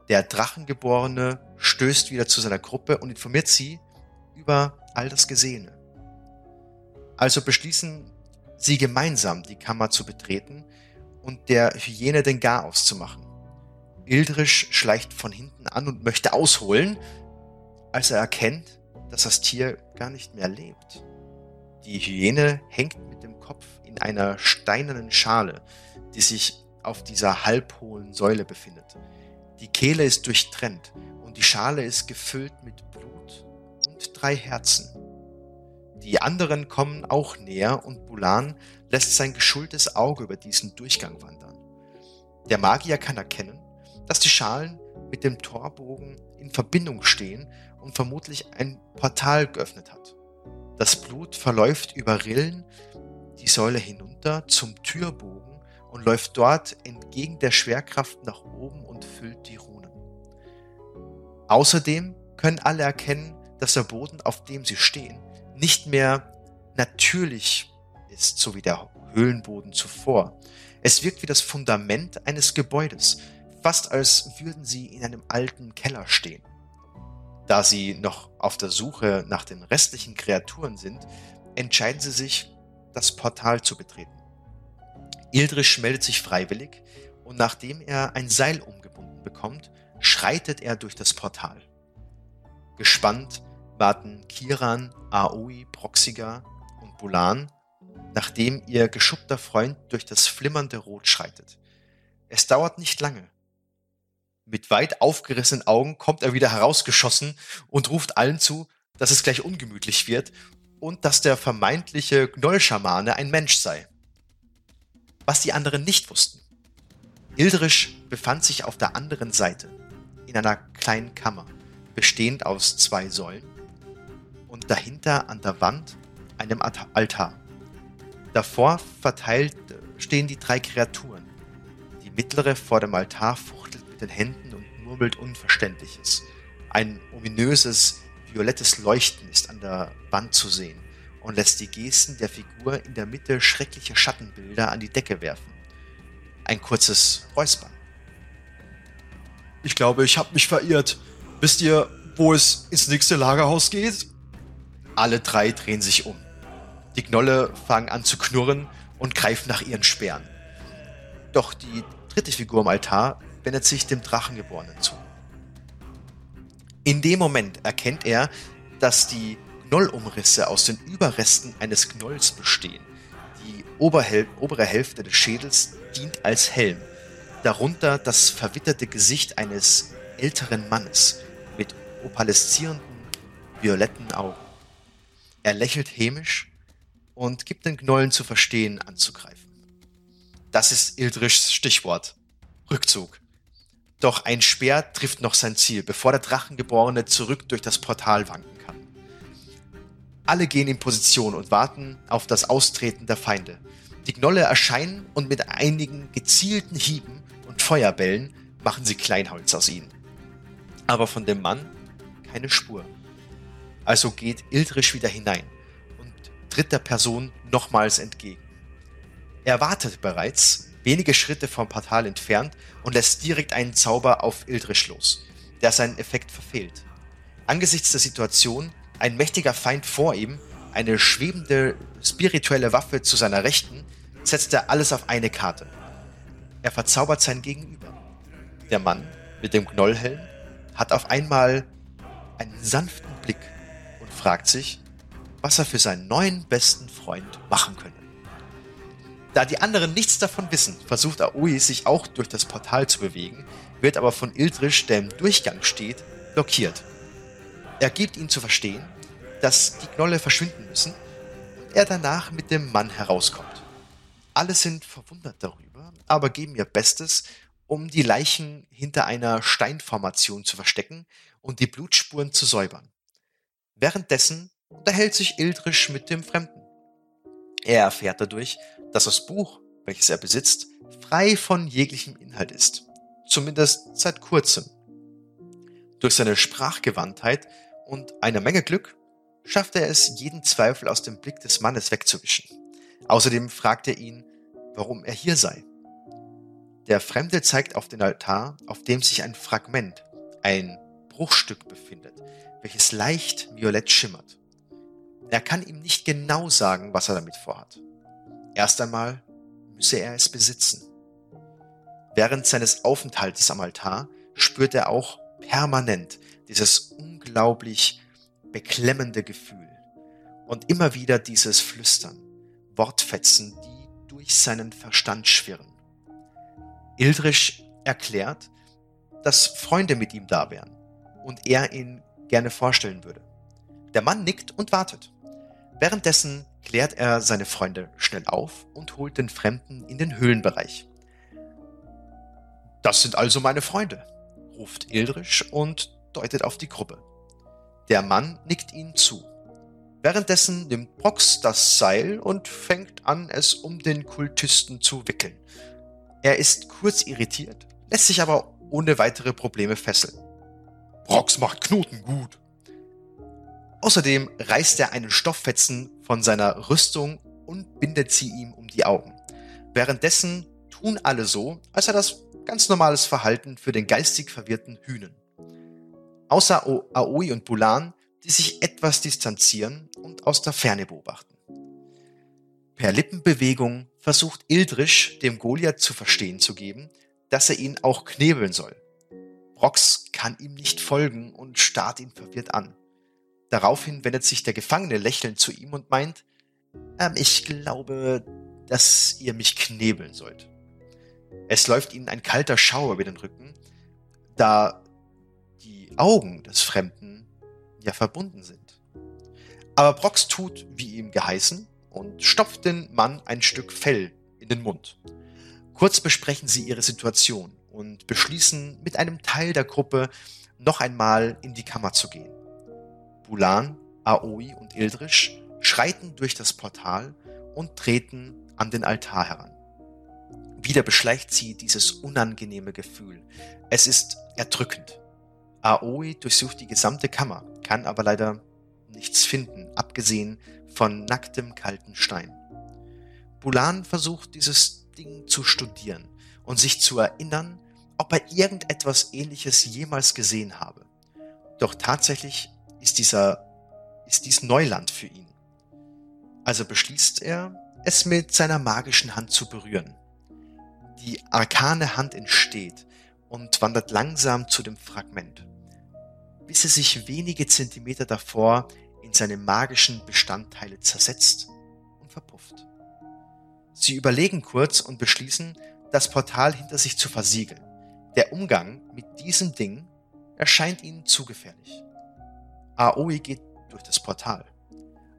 Der Drachengeborene stößt wieder zu seiner Gruppe und informiert sie über all das Gesehene. Also beschließen sie gemeinsam die Kammer zu betreten und der Hyäne den Garaus zu machen. Ildrisch schleicht von hinten an und möchte ausholen, als er erkennt, dass das Tier gar nicht mehr lebt. Die Hyäne hängt mit dem Kopf in einer steinernen Schale, die sich auf dieser halbhohlen Säule befindet. Die Kehle ist durchtrennt und die Schale ist gefüllt mit Blut und drei Herzen. Die anderen kommen auch näher und Bulan lässt sein geschultes Auge über diesen Durchgang wandern. Der Magier kann erkennen, dass die Schalen mit dem Torbogen in Verbindung stehen und vermutlich ein Portal geöffnet hat. Das Blut verläuft über Rillen die Säule hinunter zum Türbogen und läuft dort entgegen der Schwerkraft nach oben und füllt die Runen. Außerdem können alle erkennen, dass der Boden, auf dem sie stehen, nicht mehr natürlich ist, so wie der Höhlenboden zuvor. Es wirkt wie das Fundament eines Gebäudes, fast als würden sie in einem alten Keller stehen. Da sie noch auf der Suche nach den restlichen Kreaturen sind, entscheiden sie sich, das Portal zu betreten. Ildrich meldet sich freiwillig und nachdem er ein Seil umgebunden bekommt, schreitet er durch das Portal. Gespannt warten Kiran, Aoi, Proxiga und Bulan, nachdem ihr geschuppter Freund durch das flimmernde Rot schreitet. Es dauert nicht lange. Mit weit aufgerissenen Augen kommt er wieder herausgeschossen und ruft allen zu, dass es gleich ungemütlich wird und dass der vermeintliche Gnollschamane ein Mensch sei. Was die anderen nicht wussten. Ildrisch befand sich auf der anderen Seite, in einer kleinen Kammer, bestehend aus zwei Säulen und dahinter an der Wand einem Altar. Davor verteilt stehen die drei Kreaturen. Die mittlere vor dem Altar fuchtelt mit den Händen und murmelt Unverständliches. Ein ominöses, violettes Leuchten ist an der Wand zu sehen und lässt die Gesten der Figur in der Mitte schreckliche Schattenbilder an die Decke werfen. Ein kurzes Räuspern. Ich glaube, ich habe mich verirrt. Wisst ihr, wo es ins nächste Lagerhaus geht? Alle drei drehen sich um. Die Gnolle fangen an zu knurren und greifen nach ihren Speeren. Doch die dritte Figur am Altar wendet sich dem Drachengeborenen zu. In dem Moment erkennt er, dass die Gnollumrisse aus den Überresten eines Gnolls bestehen. Die Oberhel obere Hälfte des Schädels dient als Helm. Darunter das verwitterte Gesicht eines älteren Mannes mit opaleszierenden violetten Augen. Er lächelt hämisch und gibt den Gnollen zu verstehen, anzugreifen. Das ist Ildrichs Stichwort. Rückzug. Doch ein Speer trifft noch sein Ziel, bevor der Drachengeborene zurück durch das Portal kann. Alle gehen in Position und warten auf das Austreten der Feinde. Die Gnolle erscheinen und mit einigen gezielten Hieben und Feuerbällen machen sie Kleinholz aus ihnen. Aber von dem Mann keine Spur. Also geht Ildrisch wieder hinein und tritt der Person nochmals entgegen. Er wartet bereits, wenige Schritte vom Portal entfernt und lässt direkt einen Zauber auf Ildrisch los, der seinen Effekt verfehlt. Angesichts der Situation, ein mächtiger Feind vor ihm, eine schwebende spirituelle Waffe zu seiner Rechten, setzt er alles auf eine Karte. Er verzaubert sein Gegenüber. Der Mann mit dem Gnollhelm hat auf einmal einen sanften Blick und fragt sich, was er für seinen neuen besten Freund machen könne. Da die anderen nichts davon wissen, versucht Aoi sich auch durch das Portal zu bewegen, wird aber von Ildrisch, der im Durchgang steht, blockiert. Er gibt ihm zu verstehen, dass die Knolle verschwinden müssen und er danach mit dem Mann herauskommt. Alle sind verwundert darüber, aber geben ihr Bestes, um die Leichen hinter einer Steinformation zu verstecken und die Blutspuren zu säubern. Währenddessen unterhält sich Ildrisch mit dem Fremden. Er erfährt dadurch, dass das Buch, welches er besitzt, frei von jeglichem Inhalt ist. Zumindest seit kurzem. Durch seine Sprachgewandtheit und eine Menge Glück schafft er es, jeden Zweifel aus dem Blick des Mannes wegzuwischen. Außerdem fragt er ihn, warum er hier sei. Der Fremde zeigt auf den Altar, auf dem sich ein Fragment, ein Bruchstück befindet, welches leicht violett schimmert. Er kann ihm nicht genau sagen, was er damit vorhat. Erst einmal müsse er es besitzen. Während seines Aufenthaltes am Altar spürt er auch permanent dieses unglaublich beklemmende Gefühl und immer wieder dieses Flüstern, Wortfetzen, die durch seinen Verstand schwirren. Ildrich erklärt, dass Freunde mit ihm da wären und er ihn gerne vorstellen würde. Der Mann nickt und wartet. Währenddessen klärt er seine Freunde schnell auf und holt den Fremden in den Höhlenbereich. Das sind also meine Freunde, ruft Ildrisch und deutet auf die Gruppe. Der Mann nickt ihnen zu. Währenddessen nimmt Brox das Seil und fängt an, es um den Kultisten zu wickeln. Er ist kurz irritiert, lässt sich aber ohne weitere Probleme fesseln. Brox macht Knoten gut, Außerdem reißt er einen Stofffetzen von seiner Rüstung und bindet sie ihm um die Augen. Währenddessen tun alle so, als sei das ganz normales Verhalten für den geistig verwirrten Hühnen. Außer Aoi und Bulan, die sich etwas distanzieren und aus der Ferne beobachten. Per Lippenbewegung versucht Ildrisch dem Goliath zu verstehen zu geben, dass er ihn auch knebeln soll. Brox kann ihm nicht folgen und starrt ihn verwirrt an. Daraufhin wendet sich der Gefangene lächelnd zu ihm und meint, ähm, ich glaube, dass ihr mich knebeln sollt. Es läuft ihnen ein kalter Schauer über den Rücken, da die Augen des Fremden ja verbunden sind. Aber Brox tut, wie ihm geheißen, und stopft den Mann ein Stück Fell in den Mund. Kurz besprechen sie ihre Situation und beschließen, mit einem Teil der Gruppe noch einmal in die Kammer zu gehen. Bulan, Aoi und Ildrisch schreiten durch das Portal und treten an den Altar heran. Wieder beschleicht sie dieses unangenehme Gefühl. Es ist erdrückend. Aoi durchsucht die gesamte Kammer, kann aber leider nichts finden, abgesehen von nacktem kalten Stein. Bulan versucht dieses Ding zu studieren und sich zu erinnern, ob er irgendetwas ähnliches jemals gesehen habe. Doch tatsächlich ist dieser, ist dies Neuland für ihn. Also beschließt er, es mit seiner magischen Hand zu berühren. Die arkane Hand entsteht und wandert langsam zu dem Fragment, bis es sich wenige Zentimeter davor in seine magischen Bestandteile zersetzt und verpufft. Sie überlegen kurz und beschließen, das Portal hinter sich zu versiegeln. Der Umgang mit diesem Ding erscheint ihnen zu gefährlich. Aoi geht durch das Portal.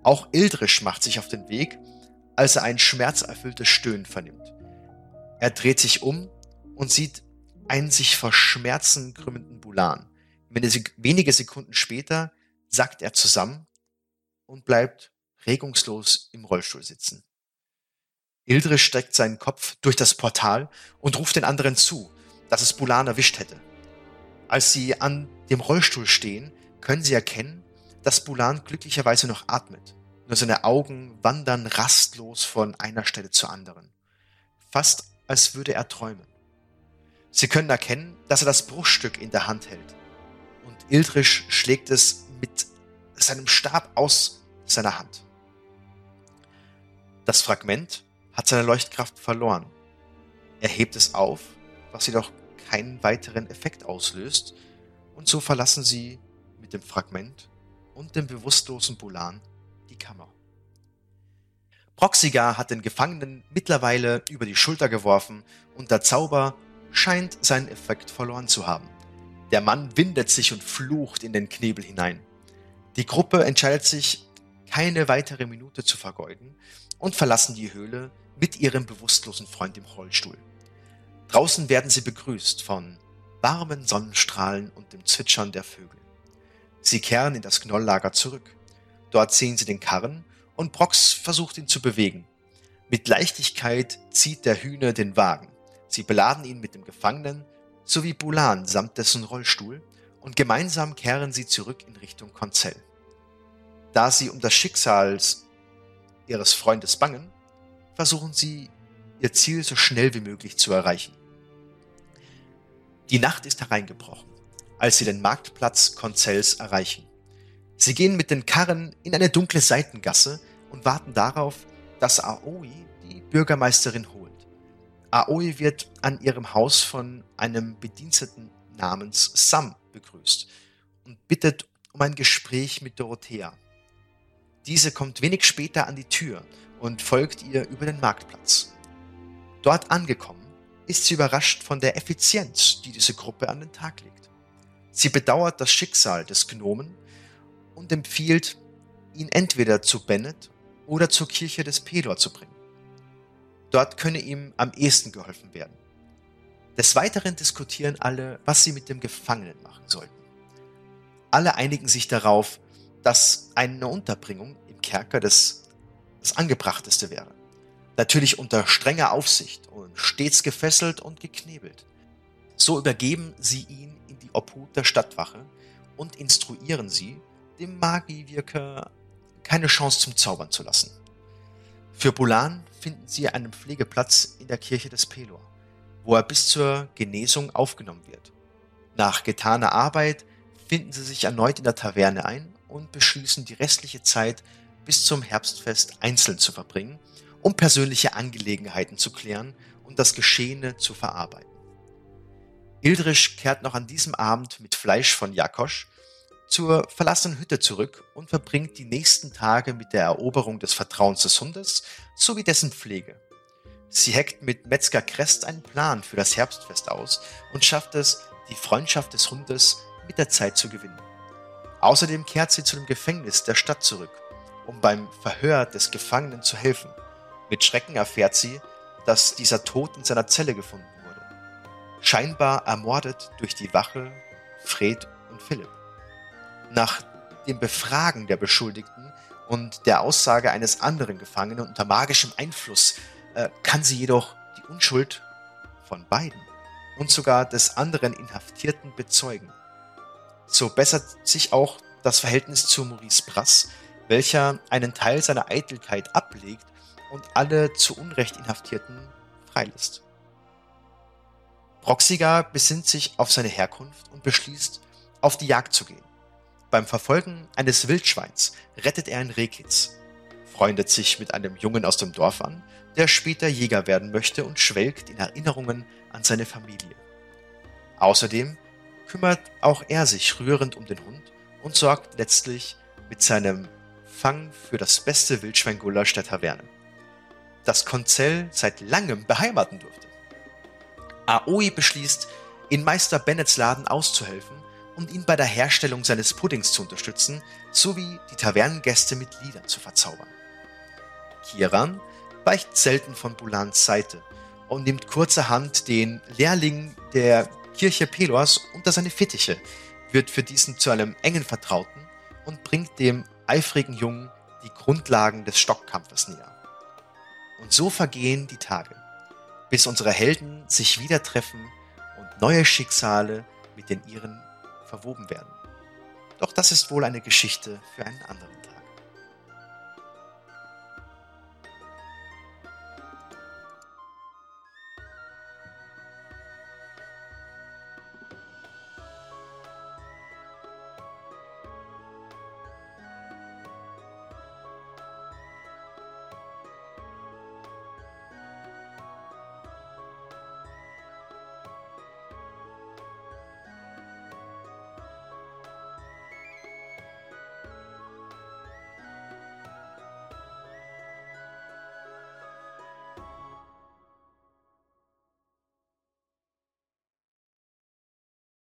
Auch Ildrisch macht sich auf den Weg, als er ein schmerzerfülltes Stöhnen vernimmt. Er dreht sich um und sieht einen sich vor Schmerzen krümmenden Bulan. Wenige Sekunden später sackt er zusammen und bleibt regungslos im Rollstuhl sitzen. Ildrisch streckt seinen Kopf durch das Portal und ruft den anderen zu, dass es Bulan erwischt hätte. Als sie an dem Rollstuhl stehen, können sie erkennen, dass Bulan glücklicherweise noch atmet. Nur seine Augen wandern rastlos von einer Stelle zur anderen. Fast als würde er träumen. Sie können erkennen, dass er das Bruchstück in der Hand hält. Und Ildrisch schlägt es mit seinem Stab aus seiner Hand. Das Fragment hat seine Leuchtkraft verloren. Er hebt es auf, was jedoch keinen weiteren Effekt auslöst, und so verlassen sie mit dem Fragment und dem bewusstlosen Bulan die Kammer. Proxiga hat den Gefangenen mittlerweile über die Schulter geworfen und der Zauber scheint seinen Effekt verloren zu haben. Der Mann windet sich und flucht in den Knebel hinein. Die Gruppe entscheidet sich, keine weitere Minute zu vergeuden und verlassen die Höhle mit ihrem bewusstlosen Freund im Rollstuhl. Draußen werden sie begrüßt von warmen Sonnenstrahlen und dem Zwitschern der Vögel. Sie kehren in das Knolllager zurück. Dort sehen sie den Karren und Brox versucht ihn zu bewegen. Mit Leichtigkeit zieht der Hühner den Wagen. Sie beladen ihn mit dem Gefangenen sowie Bulan samt dessen Rollstuhl und gemeinsam kehren sie zurück in Richtung Konzell. Da sie um das Schicksal ihres Freundes bangen, versuchen sie, ihr Ziel so schnell wie möglich zu erreichen. Die Nacht ist hereingebrochen, als sie den Marktplatz Konzells erreichen. Sie gehen mit den Karren in eine dunkle Seitengasse und warten darauf, dass Aoi die Bürgermeisterin holt. Aoi wird an ihrem Haus von einem Bediensteten namens Sam begrüßt und bittet um ein Gespräch mit Dorothea. Diese kommt wenig später an die Tür und folgt ihr über den Marktplatz. Dort angekommen, ist sie überrascht von der Effizienz, die diese Gruppe an den Tag legt. Sie bedauert das Schicksal des Gnomen und empfiehlt, ihn entweder zu Bennett oder zur Kirche des Pedor zu bringen. Dort könne ihm am ehesten geholfen werden. Des Weiteren diskutieren alle, was sie mit dem Gefangenen machen sollten. Alle einigen sich darauf, dass eine Unterbringung im Kerker das, das angebrachteste wäre. Natürlich unter strenger Aufsicht und stets gefesselt und geknebelt. So übergeben sie ihn in die Obhut der Stadtwache und instruieren sie, dem Magiewirker keine Chance zum Zaubern zu lassen. Für Bulan finden sie einen Pflegeplatz in der Kirche des Pelor, wo er bis zur Genesung aufgenommen wird. Nach getaner Arbeit finden sie sich erneut in der Taverne ein und beschließen die restliche Zeit bis zum Herbstfest einzeln zu verbringen, um persönliche Angelegenheiten zu klären und das Geschehene zu verarbeiten. Ildrisch kehrt noch an diesem Abend mit Fleisch von Jakosch zur verlassenen Hütte zurück und verbringt die nächsten Tage mit der Eroberung des Vertrauens des Hundes sowie dessen Pflege. Sie heckt mit Metzger Crest einen Plan für das Herbstfest aus und schafft es, die Freundschaft des Hundes mit der Zeit zu gewinnen. Außerdem kehrt sie zu dem Gefängnis der Stadt zurück, um beim Verhör des Gefangenen zu helfen. Mit Schrecken erfährt sie, dass dieser tot in seiner Zelle gefunden wurde. Scheinbar ermordet durch die Wache Fred und Philipp. Nach dem Befragen der Beschuldigten und der Aussage eines anderen Gefangenen unter magischem Einfluss äh, kann sie jedoch die Unschuld von beiden und sogar des anderen Inhaftierten bezeugen. So bessert sich auch das Verhältnis zu Maurice Brass, welcher einen Teil seiner Eitelkeit ablegt und alle zu Unrecht Inhaftierten freilässt. Proxiga besinnt sich auf seine Herkunft und beschließt, auf die Jagd zu gehen. Beim Verfolgen eines Wildschweins rettet er ein Rehkitz, freundet sich mit einem Jungen aus dem Dorf an, der später Jäger werden möchte und schwelgt in Erinnerungen an seine Familie. Außerdem kümmert auch er sich rührend um den Hund und sorgt letztlich mit seinem Fang für das beste Wildschweingulasch der Taverne, das Konzell seit langem beheimaten durfte. Aoi beschließt, in Meister Bennets Laden auszuhelfen um ihn bei der Herstellung seines Puddings zu unterstützen, sowie die Tavernengäste mit Liedern zu verzaubern. Kiran weicht selten von Bulans Seite und nimmt kurzerhand den Lehrling der Kirche Pelors unter seine Fittiche, wird für diesen zu einem engen Vertrauten und bringt dem eifrigen Jungen die Grundlagen des Stockkampfes näher. Und so vergehen die Tage, bis unsere Helden sich wieder treffen und neue Schicksale mit den ihren verwoben werden. Doch das ist wohl eine Geschichte für einen anderen.